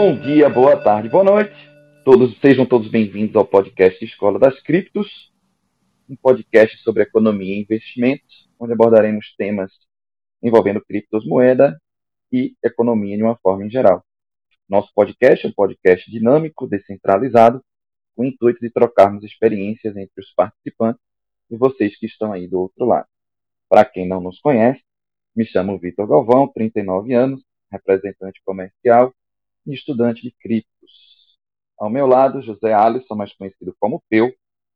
Bom dia, boa tarde, boa noite. Todos sejam todos bem-vindos ao podcast Escola das Criptos, um podcast sobre economia e investimentos, onde abordaremos temas envolvendo criptos, moeda e economia de uma forma em geral. Nosso podcast é um podcast dinâmico, descentralizado, com o intuito de trocarmos experiências entre os participantes e vocês que estão aí do outro lado. Para quem não nos conhece, me chamo Vitor Galvão, 39 anos, representante comercial e estudante de criptos. Ao meu lado, José Alisson, mais conhecido como Peu,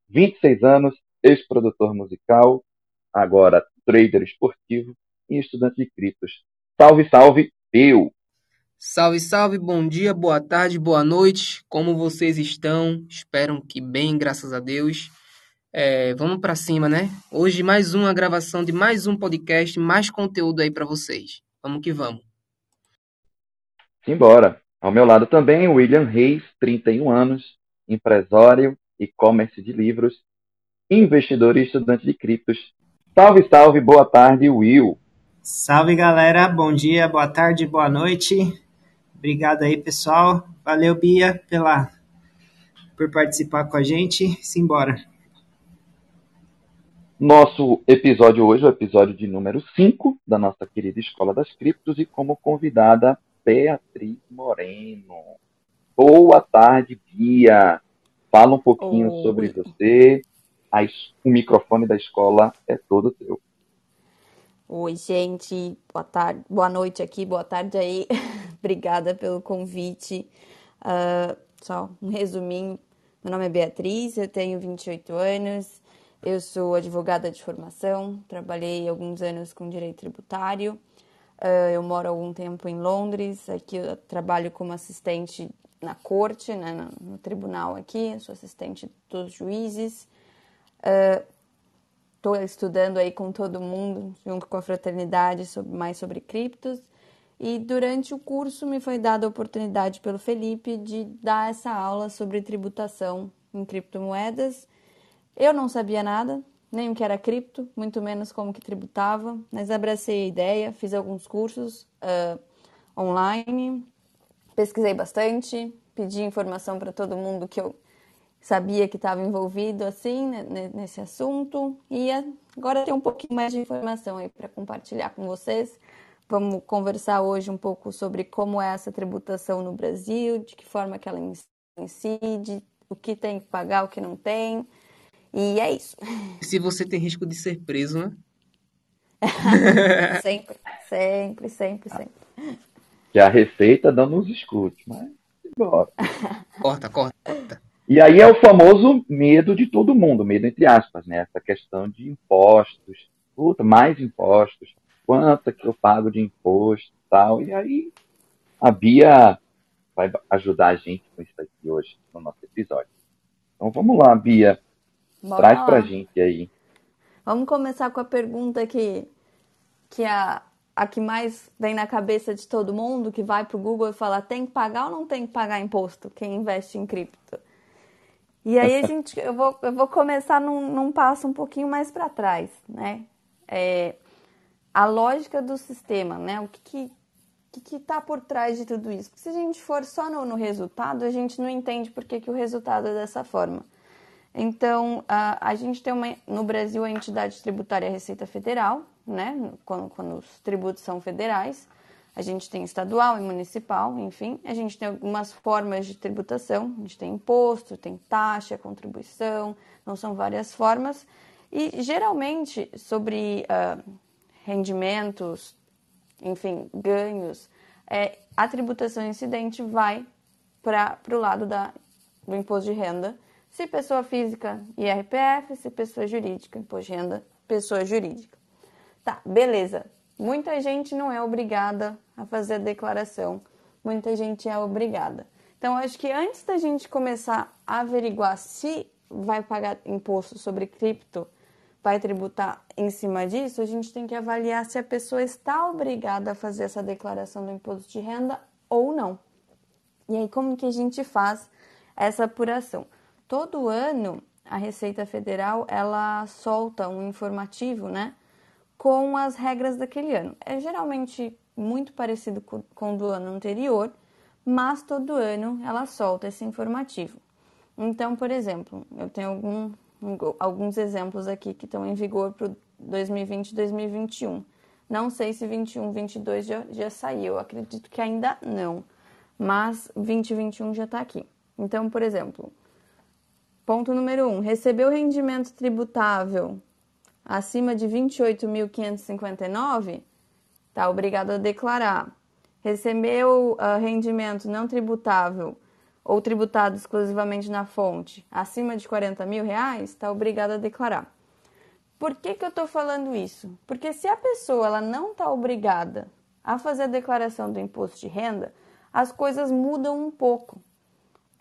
26 anos, ex-produtor musical, agora trader esportivo e estudante de criptos. Salve, salve, Peu! Salve, salve, bom dia, boa tarde, boa noite. Como vocês estão? Espero que bem, graças a Deus. É, vamos para cima, né? Hoje mais uma gravação de mais um podcast, mais conteúdo aí para vocês. Vamos que vamos. Simbora. Ao meu lado também, William Reis, 31 anos, empresário, e-commerce de livros, investidor e estudante de criptos. Salve, salve, boa tarde, Will. Salve, galera. Bom dia, boa tarde, boa noite. Obrigado aí, pessoal. Valeu, Bia, pela por participar com a gente. Simbora. Nosso episódio hoje é o episódio de número 5 da nossa querida Escola das Criptos e como convidada Beatriz Moreno. Boa tarde, Bia. Fala um pouquinho Oi. sobre você. o microfone da escola é todo teu. Oi, gente. Boa tarde, boa noite aqui, boa tarde aí. Obrigada pelo convite. Uh, só um resuminho. Meu nome é Beatriz, eu tenho 28 anos, eu sou advogada de formação, trabalhei alguns anos com direito tributário. Uh, eu moro algum tempo em Londres, aqui eu trabalho como assistente na corte, né, no, no tribunal aqui, sou assistente dos juízes. Estou uh, estudando aí com todo mundo, junto com a fraternidade, sobre, mais sobre criptos. E durante o curso me foi dada a oportunidade pelo Felipe de dar essa aula sobre tributação em criptomoedas. Eu não sabia nada, nem o que era cripto, muito menos como que tributava, mas abracei a ideia, fiz alguns cursos uh, online, pesquisei bastante, pedi informação para todo mundo que eu sabia que estava envolvido assim né, nesse assunto e agora tem um pouquinho mais de informação aí para compartilhar com vocês. Vamos conversar hoje um pouco sobre como é essa tributação no Brasil, de que forma que ela incide, o que tem que pagar, o que não tem. E é isso. Se você tem risco de ser preso, né? sempre, sempre, sempre, sempre. Que a Receita não nos escute, mas embora. corta, corta, corta. E aí é o famoso medo de todo mundo, medo entre aspas, né? Essa questão de impostos. Puta, mais impostos. Quanto é que eu pago de imposto e tal. E aí a Bia vai ajudar a gente com isso aqui hoje no nosso episódio. Então vamos lá, Bia. Bora Traz lá. pra gente aí. Vamos começar com a pergunta que, que a, a que mais vem na cabeça de todo mundo, que vai pro Google e fala, tem que pagar ou não tem que pagar imposto quem investe em cripto? E aí a gente, eu vou, eu vou começar num, num passo um pouquinho mais para trás, né? É, a lógica do sistema, né? O que que que está por trás de tudo isso? Porque se a gente for só no, no resultado, a gente não entende por que, que o resultado é dessa forma. Então, a, a gente tem uma, no Brasil a entidade tributária é a Receita Federal, né? Quando, quando os tributos são federais. A gente tem estadual e municipal, enfim. A gente tem algumas formas de tributação. A gente tem imposto, tem taxa, contribuição, não são várias formas. E geralmente sobre uh, rendimentos, enfim, ganhos, é, a tributação incidente vai para o lado da, do imposto de renda se pessoa física, IRPF. Se pessoa jurídica, imposto de renda, pessoa jurídica. Tá, beleza. Muita gente não é obrigada a fazer a declaração. Muita gente é obrigada. Então, acho que antes da gente começar a averiguar se vai pagar imposto sobre cripto, vai tributar em cima disso, a gente tem que avaliar se a pessoa está obrigada a fazer essa declaração do imposto de renda ou não. E aí, como que a gente faz essa apuração? Todo ano a Receita Federal ela solta um informativo, né, com as regras daquele ano. É geralmente muito parecido com o do ano anterior, mas todo ano ela solta esse informativo. Então, por exemplo, eu tenho algum, alguns exemplos aqui que estão em vigor para 2020 e 2021. Não sei se 21, 22 já, já saiu, acredito que ainda não, mas 2021 já está aqui. Então, por exemplo, ponto número 1, um, recebeu rendimento tributável acima de 28.559, está obrigado a declarar. Recebeu uh, rendimento não tributável ou tributado exclusivamente na fonte acima de 40 mil reais, está obrigado a declarar. Por que, que eu estou falando isso? Porque se a pessoa ela não está obrigada a fazer a declaração do imposto de renda, as coisas mudam um pouco.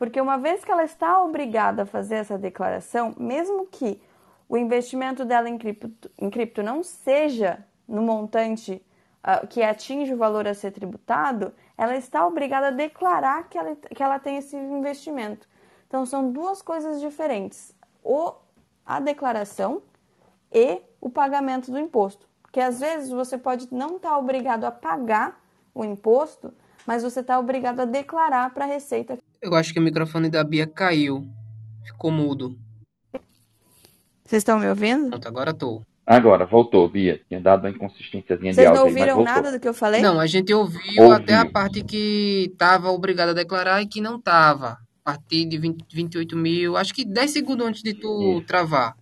Porque uma vez que ela está obrigada a fazer essa declaração, mesmo que o investimento dela em cripto, em cripto não seja no montante uh, que atinge o valor a ser tributado, ela está obrigada a declarar que ela, que ela tem esse investimento. Então, são duas coisas diferentes. O, a declaração e o pagamento do imposto. Porque às vezes você pode não estar tá obrigado a pagar o imposto, mas você está obrigado a declarar para a Receita. Eu acho que o microfone da Bia caiu. Ficou mudo. Vocês estão me ouvindo? Pronto, agora estou. Agora, voltou, Bia. Tinha dado uma inconsistênciazinha Vocês de áudio. Vocês não ouviram nada do que eu falei? Não, a gente ouviu Ouvi. até a parte que estava obrigado a declarar e que não estava. A partir de 20, 28 mil, acho que 10 segundos antes de tu Isso. travar.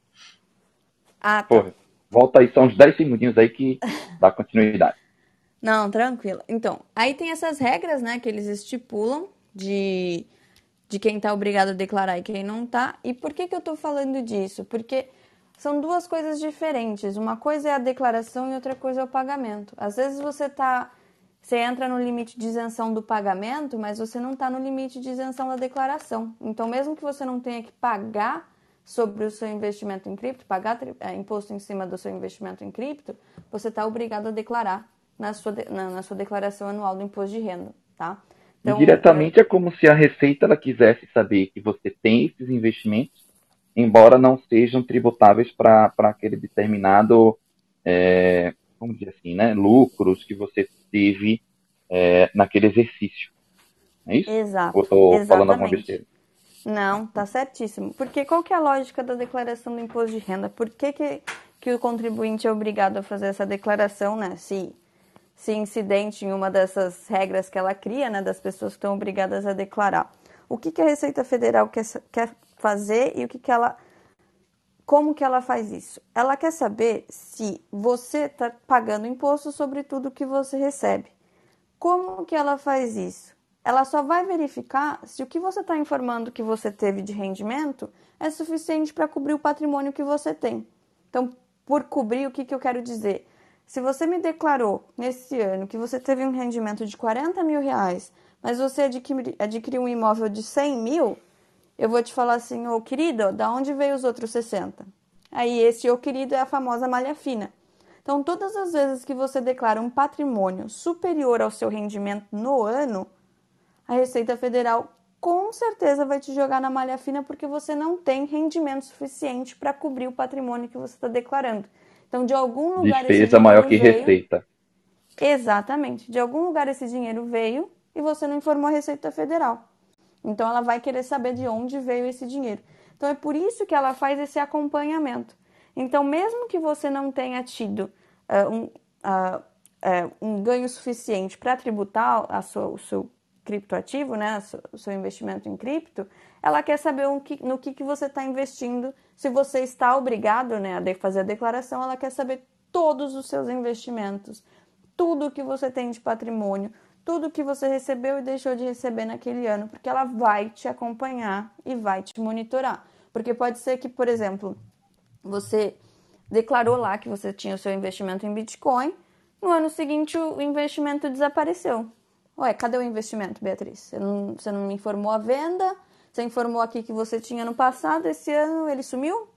Ah, tá. Porra, volta aí, são uns 10 segundinhos aí que dá continuidade. Não, tranquilo. Então, aí tem essas regras, né, que eles estipulam de, de quem tá obrigado a declarar e quem não tá. E por que que eu tô falando disso? Porque são duas coisas diferentes. Uma coisa é a declaração e outra coisa é o pagamento. Às vezes você tá você entra no limite de isenção do pagamento, mas você não está no limite de isenção da declaração. Então, mesmo que você não tenha que pagar sobre o seu investimento em cripto, pagar é, imposto em cima do seu investimento em cripto, você está obrigado a declarar na sua, na, na, sua declaração anual do imposto de renda, tá? Então, Diretamente é... como se a Receita ela quisesse saber que você tem esses investimentos, embora não sejam tributáveis para aquele determinado, é, vamos dizer assim, né, lucros que você teve é, naquele exercício. É isso? Exato. Ou estou falando alguma besteira? Não, tá certíssimo. Porque qual que é a lógica da declaração do imposto de renda? Por que, que, que o contribuinte é obrigado a fazer essa declaração, né? Se, se incidente em uma dessas regras que ela cria, né? Das pessoas que estão obrigadas a declarar. O que, que a Receita Federal quer, quer fazer e o que, que ela. Como que ela faz isso? Ela quer saber se você está pagando imposto sobre tudo que você recebe. Como que ela faz isso? ela só vai verificar se o que você está informando que você teve de rendimento é suficiente para cobrir o patrimônio que você tem. Então, por cobrir, o que, que eu quero dizer? Se você me declarou nesse ano que você teve um rendimento de 40 mil reais, mas você adquiri, adquiriu um imóvel de 100 mil, eu vou te falar assim, ô oh, querido, da onde veio os outros 60? Aí esse ô oh, querido é a famosa malha fina. Então, todas as vezes que você declara um patrimônio superior ao seu rendimento no ano, a Receita Federal com certeza vai te jogar na malha fina porque você não tem rendimento suficiente para cobrir o patrimônio que você está declarando. Então, de algum lugar Despesa maior que veio... receita. Exatamente. De algum lugar esse dinheiro veio e você não informou a Receita Federal. Então, ela vai querer saber de onde veio esse dinheiro. Então, é por isso que ela faz esse acompanhamento. Então, mesmo que você não tenha tido uh, um, uh, uh, um ganho suficiente para tributar a sua, o seu criptoativo, né, o seu investimento em cripto, ela quer saber no que, que você está investindo. Se você está obrigado né, a fazer a declaração, ela quer saber todos os seus investimentos, tudo que você tem de patrimônio, tudo que você recebeu e deixou de receber naquele ano, porque ela vai te acompanhar e vai te monitorar. Porque pode ser que, por exemplo, você declarou lá que você tinha o seu investimento em Bitcoin, no ano seguinte o investimento desapareceu. Ué, cadê o investimento, Beatriz? Você não, você não me informou a venda? Você informou aqui que você tinha no passado, esse ano ele sumiu?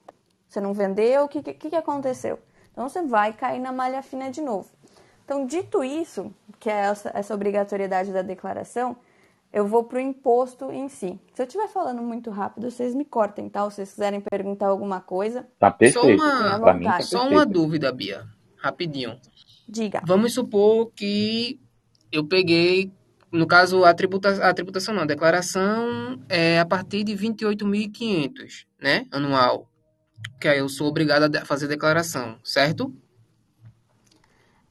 Você não vendeu? O que, que, que aconteceu? Então você vai cair na malha fina de novo. Então, dito isso, que é essa, essa obrigatoriedade da declaração, eu vou para o imposto em si. Se eu estiver falando muito rápido, vocês me cortem, tá? Se vocês quiserem perguntar alguma coisa. Tá perfeito. Só uma, mim, tá só uma dúvida, Bia. Rapidinho. Diga. Vamos supor que eu peguei, no caso, a, tributa, a tributação não, a declaração é a partir de 28.500, né, anual, que aí eu sou obrigado a fazer declaração, certo?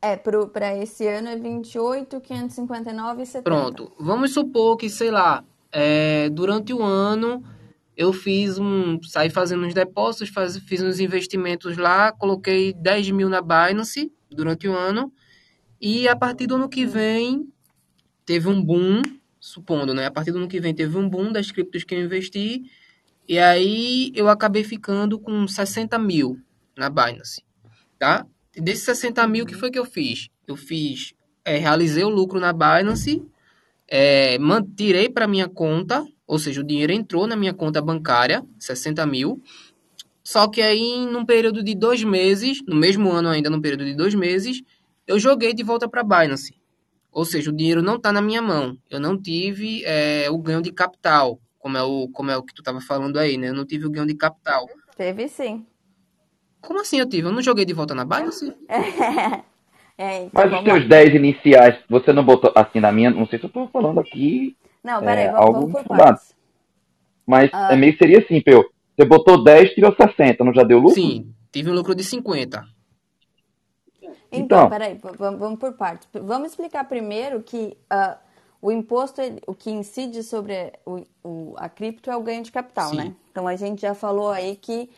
É, para esse ano é 28.559,70. Pronto, vamos supor que, sei lá, é, durante o ano eu fiz um, saí fazendo uns depósitos, faz, fiz uns investimentos lá, coloquei 10 mil na Binance durante o ano, e a partir do ano que vem teve um boom, supondo, né? A partir do ano que vem teve um boom das criptos que eu investi. E aí eu acabei ficando com 60 mil na Binance, tá? E desses 60 mil, o que foi que eu fiz? Eu fiz, é, realizei o lucro na Binance, é, tirei para minha conta, ou seja, o dinheiro entrou na minha conta bancária, 60 mil. Só que aí, num período de dois meses, no mesmo ano ainda, num período de dois meses, eu joguei de volta para Binance. Ou seja, o dinheiro não está na minha mão. Eu não tive é, o ganho de capital, como é o, como é o que tu estava falando aí, né? Eu não tive o ganho de capital. Teve sim. Como assim eu tive? Eu não joguei de volta na Binance? É, então Mas os teus 10 iniciais, você não botou assim na minha. Não sei se eu estou falando aqui. Não, peraí, é, vamos, vamos por partes. Mas ah. é meio seria assim, Peu. Você botou 10, tirou 60, não já deu lucro? Sim, tive um lucro de 50. Então, então peraí, vamos por partes. Vamos explicar primeiro que uh, o imposto, o que incide sobre o, o, a cripto é o ganho de capital, Sim. né? Então a gente já falou aí que,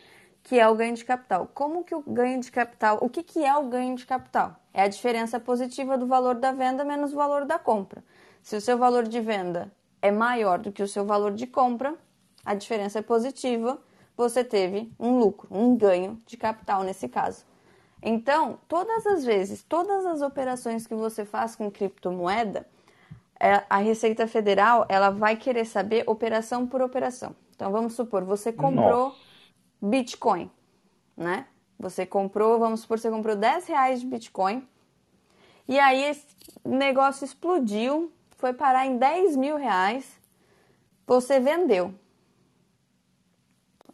que é o ganho de capital. Como que o ganho de capital, o que, que é o ganho de capital? É a diferença positiva do valor da venda menos o valor da compra. Se o seu valor de venda é maior do que o seu valor de compra, a diferença é positiva, você teve um lucro, um ganho de capital nesse caso. Então, todas as vezes, todas as operações que você faz com criptomoeda, é, a Receita Federal ela vai querer saber operação por operação. Então, vamos supor, você comprou Nossa. Bitcoin, né? Você comprou, vamos supor, você comprou 10 reais de Bitcoin, e aí esse negócio explodiu, foi parar em 10 mil reais, você vendeu.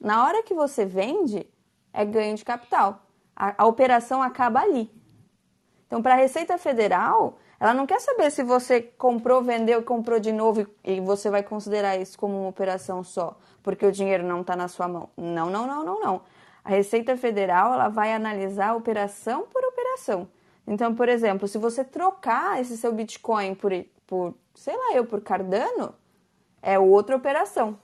Na hora que você vende, é ganho de capital a, a operação acaba ali. Então, para a Receita Federal, ela não quer saber se você comprou, vendeu, comprou de novo e você vai considerar isso como uma operação só, porque o dinheiro não está na sua mão. Não, não, não, não, não. A Receita Federal ela vai analisar operação por operação. Então, por exemplo, se você trocar esse seu Bitcoin por, por sei lá eu, por Cardano, é outra operação.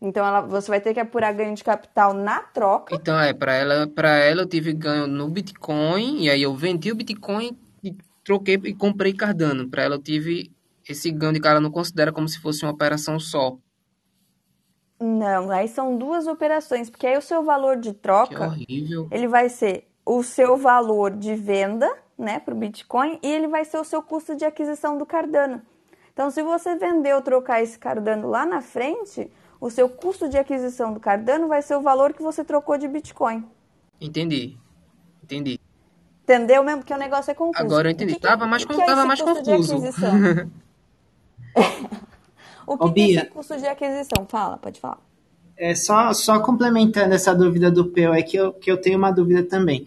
Então ela, você vai ter que apurar ganho de capital na troca. Então é, para ela, para ela eu tive ganho no Bitcoin e aí eu vendi o Bitcoin e troquei e comprei Cardano. Para ela eu tive esse ganho de cara não considera como se fosse uma operação só. Não, aí são duas operações, porque aí o seu valor de troca, ele vai ser o seu valor de venda, né, para o Bitcoin, e ele vai ser o seu custo de aquisição do Cardano. Então, se você vender ou trocar esse Cardano lá na frente, o seu custo de aquisição do Cardano vai ser o valor que você trocou de Bitcoin. Entendi. Entendi. Entendeu mesmo? Porque o negócio é confuso. Agora eu entendi. Que, tava mais, que é tava mais confuso. o que, Ô, que é esse custo de aquisição? Fala, pode falar. É, só, só complementando essa dúvida do Peu, é que eu, que eu tenho uma dúvida também.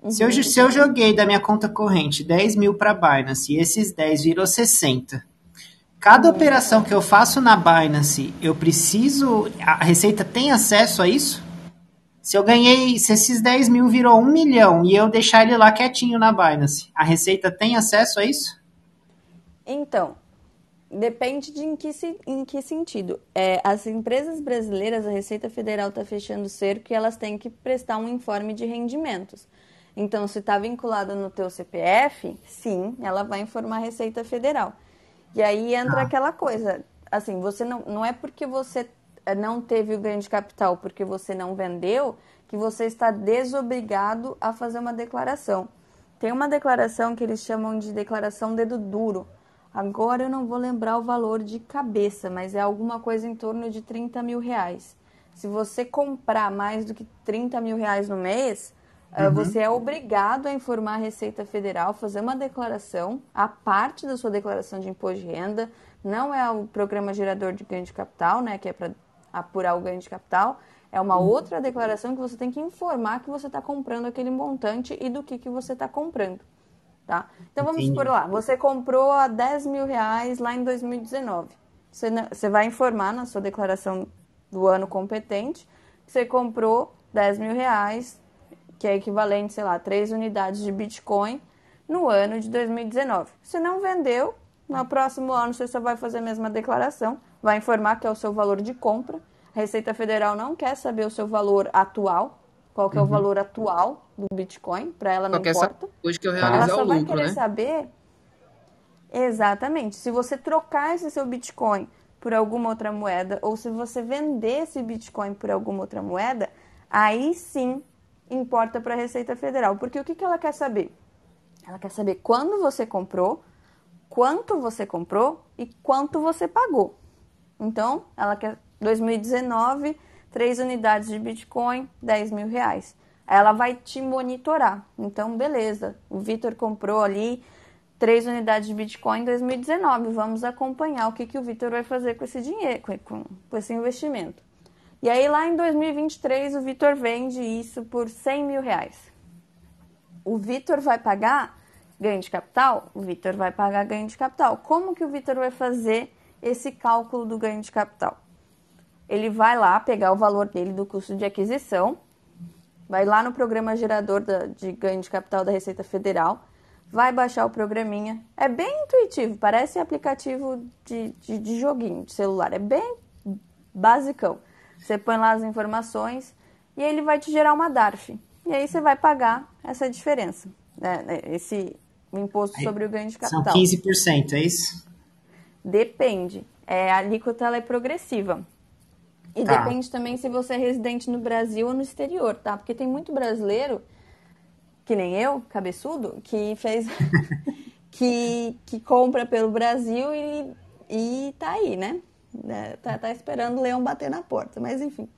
Uhum. Se, eu, se eu joguei da minha conta corrente 10 mil para Binance e esses 10 virou 60, Cada operação que eu faço na Binance, eu preciso. A Receita tem acesso a isso? Se eu ganhei, se esses 10 mil virou 1 milhão e eu deixar ele lá quietinho na Binance, a Receita tem acesso a isso? Então, depende de em que, em que sentido. É, as empresas brasileiras, a Receita Federal está fechando o cerco e elas têm que prestar um informe de rendimentos. Então, se está vinculado no teu CPF, sim, ela vai informar a Receita Federal. E aí entra ah. aquela coisa, assim, você não, não é porque você eh, não teve o ganho de capital porque você não vendeu que você está desobrigado a fazer uma declaração. Tem uma declaração que eles chamam de declaração dedo duro. Agora eu não vou lembrar o valor de cabeça, mas é alguma coisa em torno de 30 mil reais. Se você comprar mais do que 30 mil reais no mês, uhum. Você é obrigado a informar a Receita Federal, fazer uma declaração, a parte da sua declaração de imposto de renda, não é o programa gerador de ganho de capital, né, que é para apurar o ganho de capital, é uma uhum. outra declaração que você tem que informar que você está comprando aquele montante e do que, que você está comprando. tá? Então vamos Entendi. por lá, você comprou a 10 mil reais lá em 2019. Você, você vai informar na sua declaração do ano competente que você comprou 10 mil reais, que é equivalente, sei lá, 3 unidades de Bitcoin no ano de 2019. Se não vendeu, no próximo ano você só vai fazer a mesma declaração, vai informar que é o seu valor de compra. A Receita Federal não quer saber o seu valor atual, qual que é o valor atual do Bitcoin, para ela não Só importa. depois que eu Ela realizar só o vai lucro, querer né? saber exatamente se você trocar esse seu Bitcoin por alguma outra moeda ou se você vender esse Bitcoin por alguma outra moeda, aí sim importa para a Receita Federal. Porque o que, que ela quer saber? Ela quer saber quando você comprou, quanto você comprou e quanto você pagou. Então, ela quer 2019, 3 unidades de Bitcoin, 10 mil reais. Ela vai te monitorar. Então, beleza, o Vitor comprou ali 3 unidades de Bitcoin em 2019. Vamos acompanhar o que, que o Vitor vai fazer com esse dinheiro, com, com esse investimento. E aí, lá em 2023, o Vitor vende isso por 100 mil reais. O Vitor vai pagar ganho de capital? O Vitor vai pagar ganho de capital. Como que o Vitor vai fazer esse cálculo do ganho de capital? Ele vai lá pegar o valor dele do custo de aquisição, vai lá no programa gerador de ganho de capital da Receita Federal, vai baixar o programinha. É bem intuitivo, parece aplicativo de, de, de joguinho de celular. É bem basicão. Você põe lá as informações e ele vai te gerar uma DARF. E aí você vai pagar essa diferença, né, né, esse imposto sobre o ganho de São capital. 15%, é isso? Depende. É, a alíquota ela é progressiva. E Tá. depende também se você é residente no Brasil ou no exterior, tá? Porque tem muito brasileiro, que nem eu, cabeçudo, que fez. que, que compra pelo Brasil e, e tá aí, né? É, Tá, tá esperando o leão bater na porta. Mas enfim.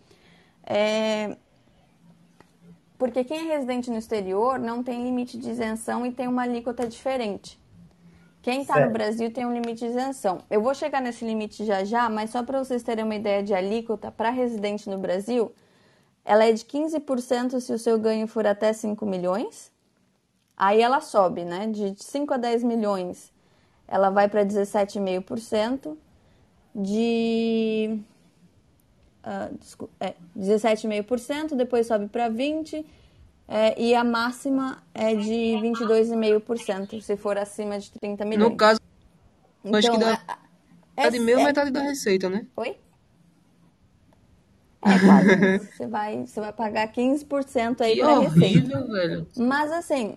É, porque quem é residente no exterior não tem limite de isenção e tem uma alíquota diferente. Quem está no. Brasil tem um limite de isenção. Eu vou chegar nesse limite já já, mas só para vocês terem uma ideia de alíquota para residente no Brasil, ela é de 15% se o seu ganho for até 5 milhões. Aí ela sobe, né? De 5 a 10 milhões, ela vai para 17,5%. De desculpa, é, 17,5%, depois sobe para 20%, é, e a máxima é de 22,5%, se for acima de 30 milhões. No caso, acho que dá é, metade meu, é- metade da receita, né? Oi? É quase. você, vai, você vai pagar 15% aí Que receita. horrível, velho. Mas assim,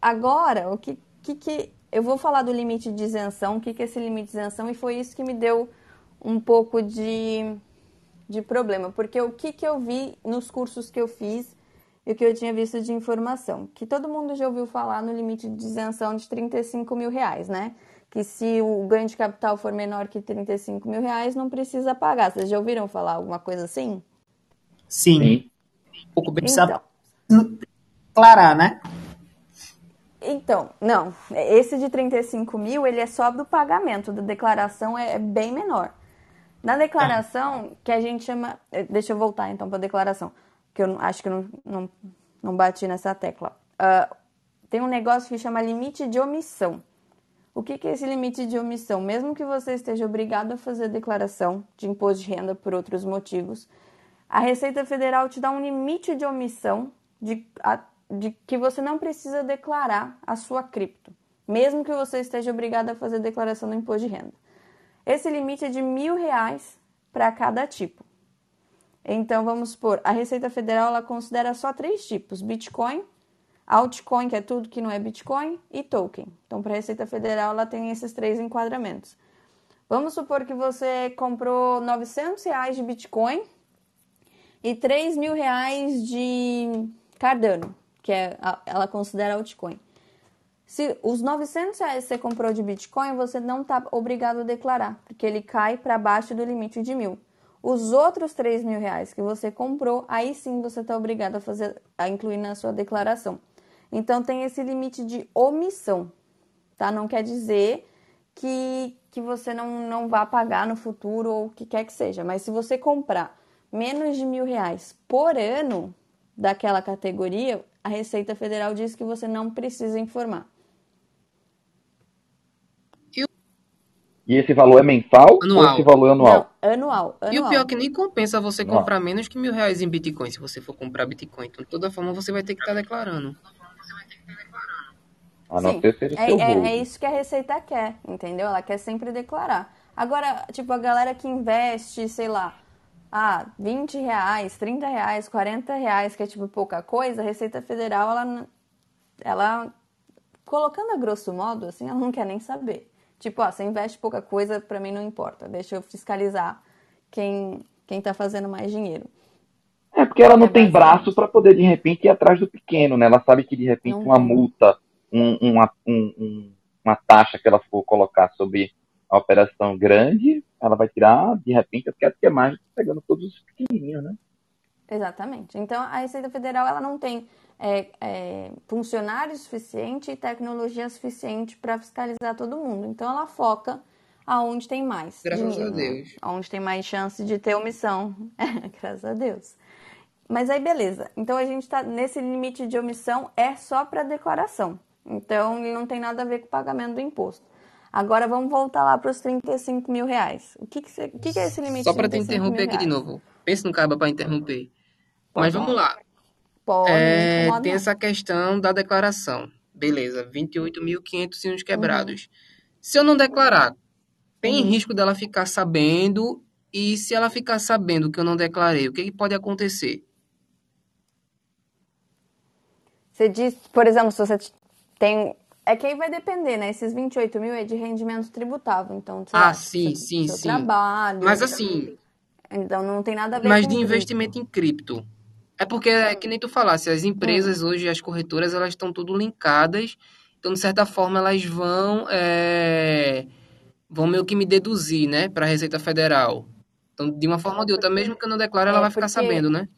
agora, o que, que, que- Eu vou falar do limite de isenção, o que, que é esse limite de isenção, e foi isso que me deu um pouco de, de problema. Porque o que, que eu vi nos cursos que eu fiz e o que eu tinha visto de informação? Que todo mundo já ouviu falar no limite de isenção de 35 mil reais, né? Que se o ganho de capital for menor que 35 mil reais, não precisa pagar. Vocês já ouviram falar alguma coisa assim? Sim. Sim. Um pouco bem. Então. declarar, né? Então, não. Esse de 35 mil, ele é só do pagamento, da declaração é é bem menor. Na declaração, que a gente chama. eh, Deixa eu voltar então para a declaração, que eu acho que eu não, não, não bati nessa tecla. Ah, tem um negócio que chama limite de omissão. O que, que é esse limite de omissão? Mesmo que você esteja obrigado a fazer declaração de imposto de renda por outros motivos, a Receita Federal te dá um limite de omissão de, a- de que você não precisa declarar a sua cripto, mesmo que você esteja obrigado a fazer declaração do imposto de renda. Esse limite é de mil reais para cada tipo. Então, vamos supor, a Receita Federal ela considera só três tipos: Bitcoin, altcoin, que é tudo que não é Bitcoin, e token. Então, para a Receita Federal, ela tem esses três enquadramentos. Vamos supor que você comprou 900 reais de Bitcoin e 3 mil reais de Cardano, que é, ela considera altcoin. Se os 900 reais que você comprou de Bitcoin, você não está obrigado a declarar, porque ele cai para baixo do limite de mil. Os outros 3 mil reais que você comprou, aí sim você está obrigado a fazer, a incluir na sua declaração. Então tem esse limite de omissão, tá? Não quer dizer que, que você não, não vá pagar no futuro ou o que quer que seja. Mas se você comprar menos de mil reais por ano daquela categoria, a Receita Federal diz que você não precisa informar. E esse valor é mensal anual. ou esse valor é anual? Não, anual, anual. E o pior é que nem compensa você anual. comprar menos que mil reais em Bitcoin se você for comprar Bitcoin. Então, de toda forma, você vai ter que estar tá declarando. A não Sim, ser seja é, é, é isso que a Receita quer, entendeu? Ela quer sempre declarar. Agora, tipo, a galera que investe, sei lá, ah, 20 reais, 30 reais, 40 reais, que é tipo pouca coisa, a Receita Federal, ela, ela colocando a grosso modo, assim, ela não quer nem saber. Tipo, ó, você investe pouca coisa, pra mim não importa, deixa eu fiscalizar quem, quem tá fazendo mais dinheiro. É porque ela não É tem braço para poder, de repente, ir atrás do pequeno, né? Ela sabe que, de repente, Não uma multa, um- uma, um- um- uma taxa que ela for colocar sobre a operação grande, ela vai tirar, de repente, eu quero ter mais, pegando todos os pequenininhos, né? Exatamente. Então, a Receita Federal ela não tem é, é, funcionário suficiente e tecnologia suficiente para fiscalizar todo mundo. Então, ela foca aonde tem mais Graças dinheiro, a né? Deus. Aonde tem mais chance de ter omissão. Graças a Deus. Mas aí, beleza. Então, a gente está nesse limite de omissão é só para declaração. Então, ele não tem nada a ver com o pagamento do imposto. Agora, vamos voltar lá para os 35 mil reais. O que, que, o que, que é esse limite Só para te 35 interromper aqui de novo. Pense no caba para interromper. Mas vamos lá. Pode, É, tem essa questão da declaração. Beleza, 28.500 e Uhum. uns quebrados. Se eu não declarar, tem Uhum. risco dela ficar sabendo. E se ela ficar sabendo que eu não declarei, o que, que pode acontecer? Você diz, por exemplo, se você tem. É que aí vai depender, né? Esses 28 mil é de rendimento tributável. Então, Ah, lá, sim, seu- sim, seu sim. trabalho. Mas assim, Então não tem nada a ver mas de cripto. investimento em cripto. É porque, é que nem tu falasse, as empresas hoje, as corretoras, elas estão tudo linkadas. Então, de certa forma, elas vão, é, vão meio que me deduzir, né, para a Receita Federal. Então, de uma forma ou de outra, mesmo que eu não declare, ela É, vai ficar porque- sabendo, né?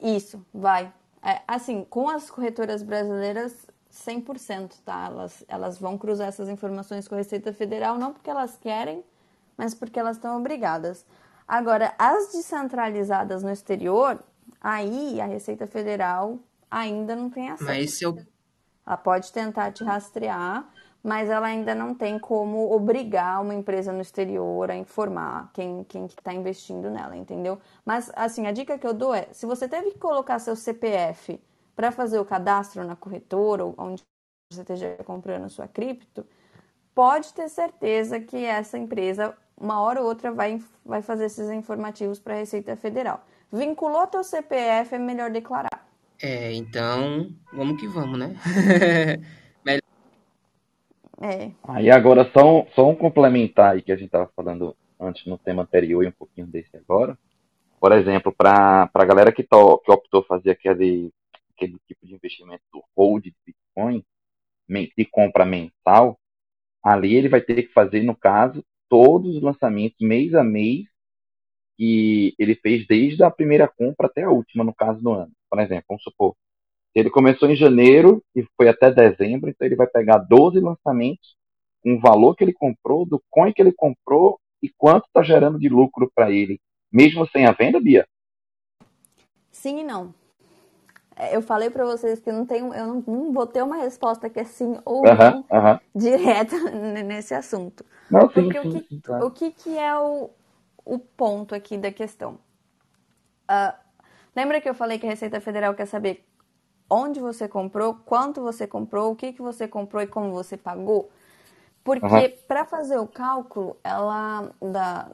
Isso, vai. É, assim, com as corretoras brasileiras, 100%, tá? Elas, elas vão cruzar essas informações com a Receita Federal, não porque elas querem, mas porque elas estão obrigadas. Agora, as descentralizadas no exterior, aí a Receita Federal ainda não tem acesso. Mas é Ela pode tentar te rastrear, mas ela ainda não tem como obrigar uma empresa no exterior a informar quem quem está investindo nela, entendeu? Mas, assim, a dica que eu dou é, se você teve que colocar seu CPF para fazer o cadastro na corretora ou onde você esteja comprando sua cripto, pode ter certeza que essa empresa, uma hora ou outra, vai, vai fazer esses informativos para a Receita Federal. Vinculou teu CPF, é melhor declarar. É, então, vamos que vamos, né? É, Aí agora só um, só um complementar aí que a gente estava falando antes no tema anterior e um pouquinho desse agora. Por exemplo, para a galera que, to, que optou fazer aquele, aquele tipo de investimento do hold de Bitcoin, de compra mensal, ali ele vai ter que fazer, no caso, todos os lançamentos mês a mês que ele fez desde a primeira compra até a última, no caso do ano. Por exemplo, vamos supor, ele começou em janeiro e foi até dezembro, então ele vai pegar 12 lançamentos com o valor que ele comprou, do coin que ele comprou e quanto está gerando de lucro para ele, mesmo sem a venda, Bia? Sim e não. É, Eu falei pra vocês que não tenho, eu não, não vou ter uma resposta que é sim ou Aham, não aham. direta n- nesse assunto. Não, sim, Porque o sim, que, sim, claro. o que, que é o, o ponto aqui da questão? Ah, lembra que eu falei que a Receita Federal quer saber onde você comprou, quanto você comprou, o que, que você comprou e como você pagou? Porque Aham. para fazer o cálculo, ela dá,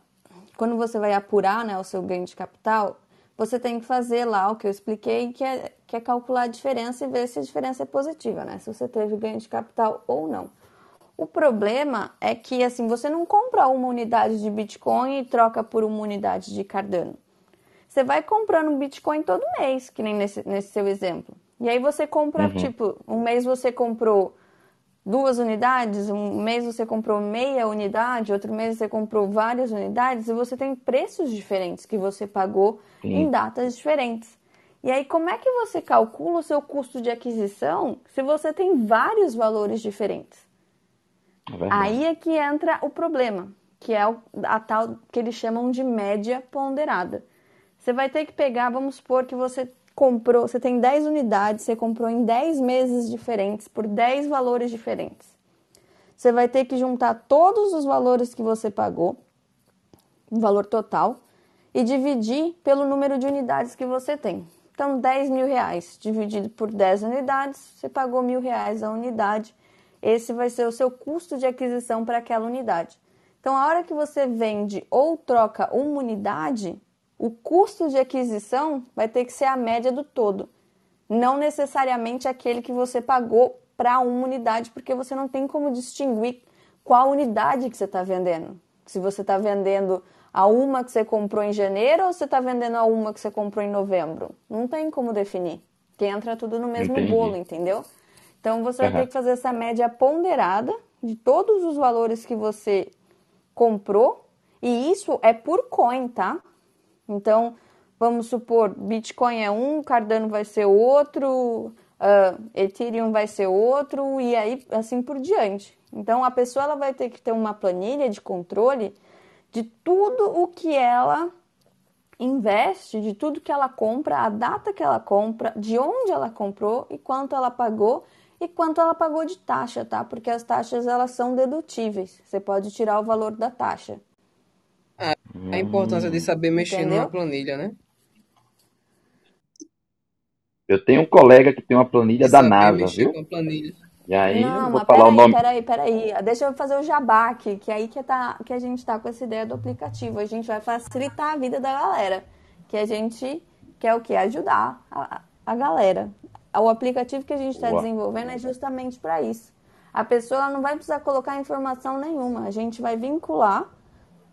quando você vai apurar né, o seu ganho de capital, você tem que fazer lá o que eu expliquei, que é, que é calcular a diferença e ver se a diferença é positiva, né? Se você teve ganho de capital ou não. O problema é que assim, você não compra uma unidade de Bitcoin e troca por uma unidade de Cardano. Você vai comprando um Bitcoin todo mês, que nem nesse, nesse seu exemplo. E aí você compra, tipo, um mês você comprou duas unidades, um mês você comprou meia unidade, outro mês você comprou várias unidades, e você tem preços diferentes que você pagou Sim. em datas diferentes. E aí, como é que você calcula o seu custo de aquisição se você tem vários valores diferentes? É. Aí é que entra o problema, que é o- a tal que eles chamam de média ponderada. Você vai ter que pegar, vamos supor que você comprou, você tem 10 unidades, você comprou em 10 meses diferentes, por 10 valores diferentes. você vai ter que juntar todos os valores que você pagou, valor total, e dividir pelo número de unidades que você tem. Então, 10 mil reais dividido por 10 unidades, você pagou mil reais a unidade. Esse vai ser o seu custo de aquisição para aquela unidade. Então, a hora que você vende ou troca uma unidade, o custo de aquisição vai ter que ser a média do todo, não necessariamente aquele que você pagou para uma unidade, porque você não tem como distinguir qual unidade que você está vendendo. Se você está vendendo a uma que você comprou em janeiro ou você está vendendo a uma que você comprou em novembro. Não tem como definir, que entra tudo no mesmo Entendi. bolo, entendeu? Então você vai Uhum. ter que fazer essa média ponderada de todos os valores que você comprou, e isso é por coin, tá? Então, vamos supor, Bitcoin é um, Cardano vai ser outro, ah, Ethereum vai ser outro, e aí assim por diante. Então, a pessoa ela vai ter que ter uma planilha de controle de tudo o que ela investe, de tudo que ela compra, a data que ela compra, de onde ela comprou e quanto ela pagou e quanto ela pagou de taxa, tá? Porque as taxas elas são dedutíveis. Você pode tirar o valor da taxa. A importância de saber mexer Entendeu? numa planilha, né? Eu tenho um colega que tem uma planilha da NASA, viu? com a planilha. E aí, eu não, vou mas falar o peraí, nome. peraí, peraí. Deixa eu fazer o jabá aqui, que é aí que, tá, que a gente tá com essa ideia do aplicativo. A gente vai facilitar a vida da galera. Que a gente quer o quê? Ajudar a, a galera. O aplicativo que a gente está desenvolvendo é justamente para isso. A pessoa não vai precisar colocar informação nenhuma. A gente vai vincular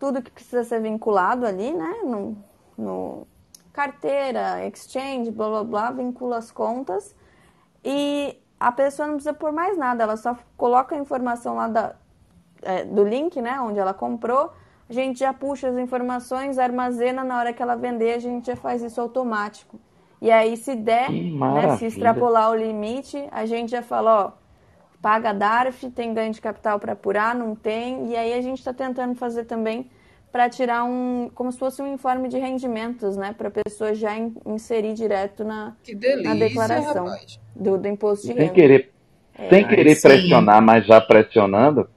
tudo que precisa ser vinculado ali, né? No, no carteira, exchange, blá blá blá, vincula as contas e a pessoa não precisa pôr mais nada, ela só coloca a informação lá da, é, do link, né, onde ela comprou, a gente já puxa as informações, armazena, na hora que ela vender, a gente já faz isso automático. E aí, se der, né, se extrapolar o limite, a gente já fala, ó, paga DARF, tem ganho de capital para apurar, não tem, e aí a gente está tentando fazer também para tirar um, como se fosse um informe de rendimentos, né, para a pessoa já in- inserir direto na, Que delícia, na declaração do, do imposto de Sem renda. querer, sem Aí querer sim. pressionar, mas já pressionando.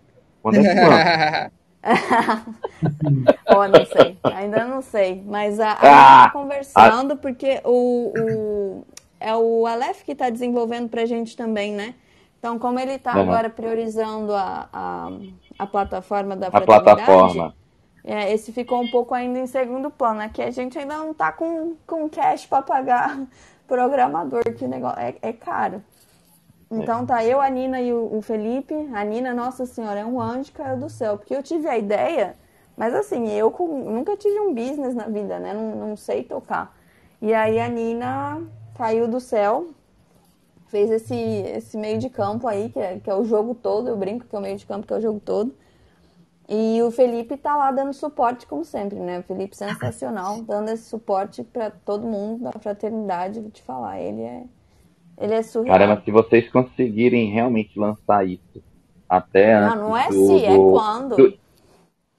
Quando é que? Ó, não sei, ainda não sei, mas a, a Ah, gente tá conversando porque o, o é o Aleph que está desenvolvendo pra gente também, né? Então, como ele está agora priorizando a, a, a plataforma da A plataforma. é, esse ficou um pouco ainda em segundo plano. Aqui a gente ainda não tá com, com cash para pagar programador, que o negócio é, é caro. Então tá eu, a Nina e o, o Felipe. A Nina, nossa senhora, é um anjo, cara do céu. Porque eu tive a ideia, mas assim, eu com- nunca tive um business na vida, né? Não, não sei tocar. E aí a Nina caiu do céu, fez esse, esse meio de campo aí, que é, que é o jogo todo. Eu brinco que é o meio de campo, que é o jogo todo. E o Felipe tá lá dando suporte, como sempre, né? O Felipe sensacional, dando esse suporte pra todo mundo da fraternidade. Vou te falar, ele é, ele é surreal. Caramba, se vocês conseguirem realmente lançar isso até Não, não é do, se, é do- quando. do-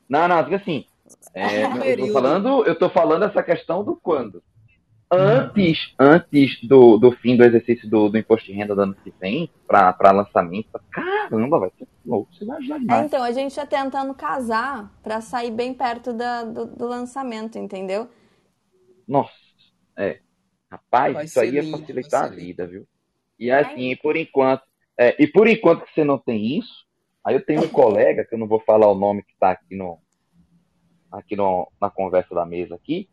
Não, não, assim. é, eu, tô falando, eu tô falando essa questão do quando. Antes, antes do, do fim do exercício do, do imposto de renda do ano que vem, para lançamento, caramba, vai ser louco, você vai ajudar É, demais. então, a gente tá tentando casar pra sair bem perto da- do, do lançamento, entendeu? Nossa, é. Rapaz, Vai isso aí ia lindo, facilitar a vida, viu? E assim, por enquanto, é, e por enquanto que você não tem isso, aí eu tenho um colega, que eu não vou falar o nome que tá aqui no aqui no, na conversa da mesa aqui,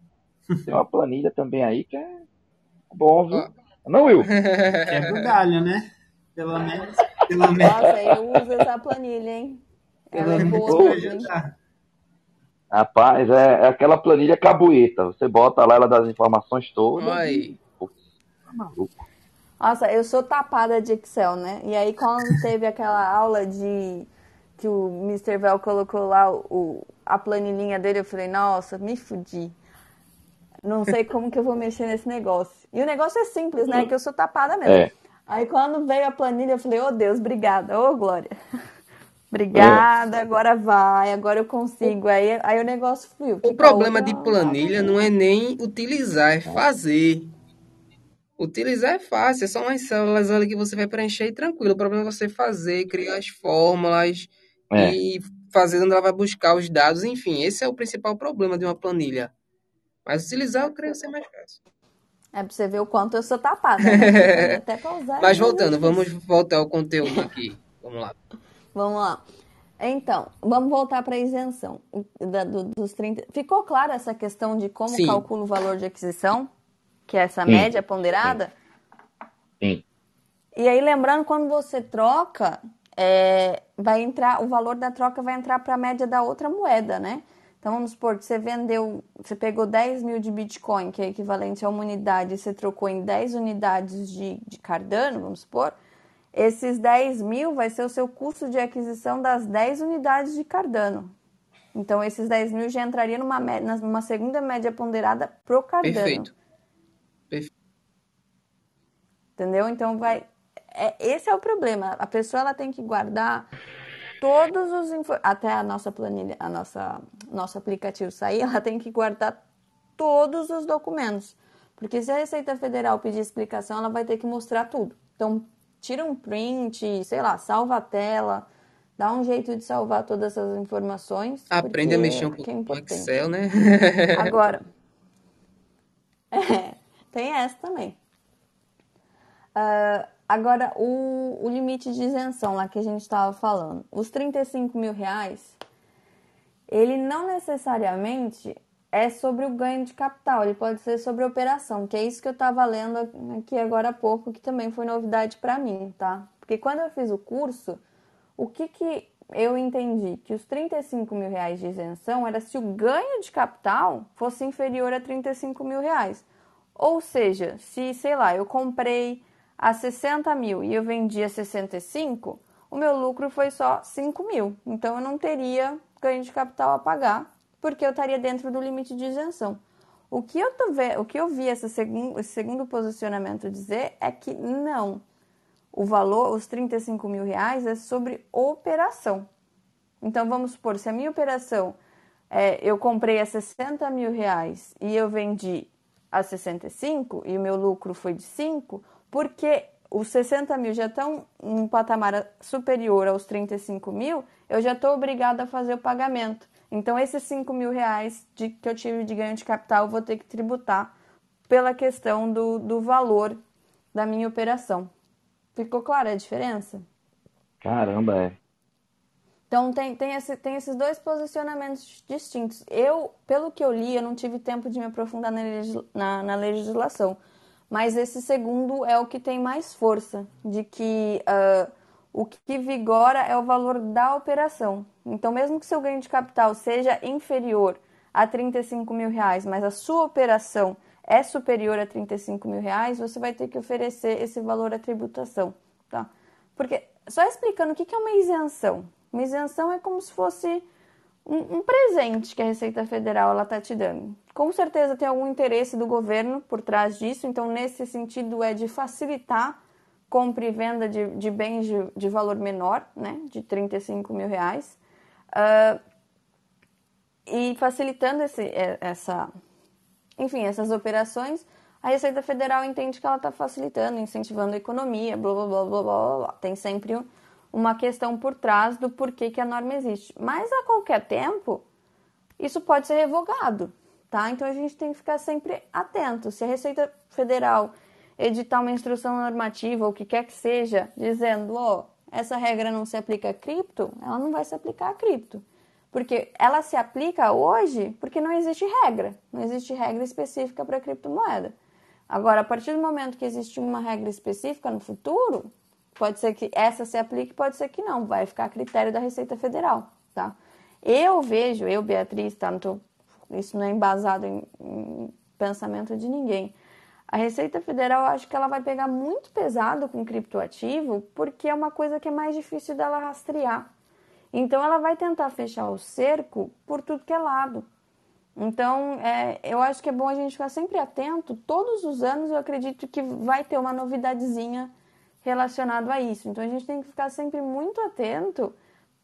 tem uma planilha também aí que é bom, viu? Não, Will? Quebra o galho, né? Pelo menos, pelo menos, Nossa, eu uso essa planilha, hein? Ela é pelo menos boa ajudar. Rapaz, é, é aquela planilha cabueta. Você bota lá, ela dá as informações todas. Ai, Putz, tá maluco. Nossa, eu sou tapada de Excel, né? E aí quando teve aquela aula de que o Mr. Vel colocou lá o, a planilhinha dele, eu falei, nossa, me fudi. Não sei como que eu vou mexer nesse negócio. E o negócio é simples, né? Que eu sou tapada mesmo. É. Aí quando veio a planilha, eu falei, ô Deus, obrigada, ô Glória. obrigada, agora vai, agora eu consigo. Aí, aí o negócio fluiu. o problema de planilha não é nem utilizar, é fazer. Utilizar é fácil, é só umas células ali que você vai preencher e tranquilo. O problema é você fazer, criar as fórmulas, é. e fazer onde ela vai buscar os dados. Enfim, esse é o principal problema de uma planilha. Mas utilizar eu creio ser mais fácil. É pra você ver o quanto eu sou tapada. Né? Até pra usar. Mas voltando, vamos voltar ao conteúdo aqui. Vamos lá. Vamos lá. Então, vamos voltar para a isenção da, do, dos 30. Ficou clara essa questão de como Sim. calcula o valor de aquisição? Que é essa Sim. média ponderada? Sim. E aí, lembrando, quando você troca, é, vai entrar, o valor da troca vai entrar para a média da outra moeda, né? Então, vamos supor que você vendeu, você pegou 10 mil de Bitcoin, que é equivalente a uma unidade, e você trocou em 10 unidades de, de Cardano, vamos supor, esses 10 mil vai ser o seu custo de aquisição das 10 unidades de Cardano. Então, esses 10 mil já entraria numa, numa segunda média ponderada pro Cardano. Perfeito. Perfeito. Entendeu? Então, vai... É, esse é o problema. A pessoa ela tem que guardar todos os... Até a nossa planilha, a nossa, nosso aplicativo sair, ela tem que guardar todos os documentos. Porque se a Receita Federal pedir explicação, ela vai ter que mostrar tudo. Então, tira um print, sei lá, salva a tela, dá um jeito de salvar todas essas informações. Aprende a mexer um pouco é Excel, né? Agora, é, tem essa também. Uh, agora, o, o limite de isenção lá que a gente estava falando, os 35 mil reais, ele não necessariamente é sobre o ganho de capital, ele pode ser sobre a operação, que é isso que eu estava lendo aqui agora há pouco, que também foi novidade para mim, tá? Porque quando eu fiz o curso, o que, que eu entendi? Que os 35 mil reais de isenção era se o ganho de capital fosse inferior a 35 mil reais. Ou seja, se, sei lá, eu comprei a 60 mil e eu vendi a 65, o meu lucro foi só 5 mil. Então eu não teria ganho de capital a pagar porque eu estaria dentro do limite de isenção. O que eu, o que eu vi esse segundo, esse segundo posicionamento dizer é que não. O valor, os 35 mil reais, é sobre operação. Então, vamos supor, se a minha operação, é, eu comprei a 60 mil reais e eu vendi a 65 e o meu lucro foi de 5, porque os 60 mil já estão em um patamar superior aos 35 mil, eu já estou obrigada a fazer o pagamento. Então, esses 5 mil reais de, que eu tive de ganho de capital, eu vou ter que tributar pela questão do, do valor da minha operação. Ficou clara a diferença? Caramba, é. Então, tem, tem, esse, tem esses dois posicionamentos distintos. Eu, pelo que eu li, eu não tive tempo de me aprofundar na, na, na legislação. Mas esse segundo é o que tem mais força, de que uh, o que vigora é o valor da operação. Então, mesmo que seu ganho de capital seja inferior a 35 mil reais, mas a sua operação é superior a 35 mil reais, você vai ter que oferecer esse valor à tributação, tá? Porque, só explicando o que é uma isenção. Uma isenção é como se fosse um, um presente que a Receita Federal está te dando. Com certeza tem algum interesse do governo por trás disso, então, nesse sentido, é de facilitar compra e venda de, de bens de, de, valor menor, né, de 35 mil reais, uh, e facilitando esse, é, essa, enfim, essas operações, a Receita Federal entende que ela está facilitando, incentivando a economia, blá, blá, blá, blá, blá, blá. Tem sempre uma questão por trás do porquê que a norma existe. Mas a qualquer tempo, isso pode ser revogado, tá? Então a gente tem que ficar sempre atento. Se a Receita Federal editar uma instrução normativa, ou o que quer que seja, dizendo, ó, oh, essa regra não se aplica a cripto, ela não vai se aplicar a cripto. Porque ela se aplica hoje porque não existe regra, não existe regra específica para criptomoeda. Agora, a partir do momento que existe uma regra específica no futuro, pode ser que essa se aplique, pode ser que não, vai ficar a critério da Receita Federal, tá? Eu vejo, eu, Beatriz, tá? Não tô, isso não é embasado em, em pensamento de ninguém a Receita Federal, eu acho que ela vai pegar muito pesado com criptoativo, porque é uma coisa que é mais difícil dela rastrear. Então, ela vai tentar fechar o cerco por tudo que é lado. Então, é, eu acho que é bom a gente ficar sempre atento. Todos os anos, eu acredito que vai ter uma novidadezinha relacionada a isso. Então, a gente tem que ficar sempre muito atento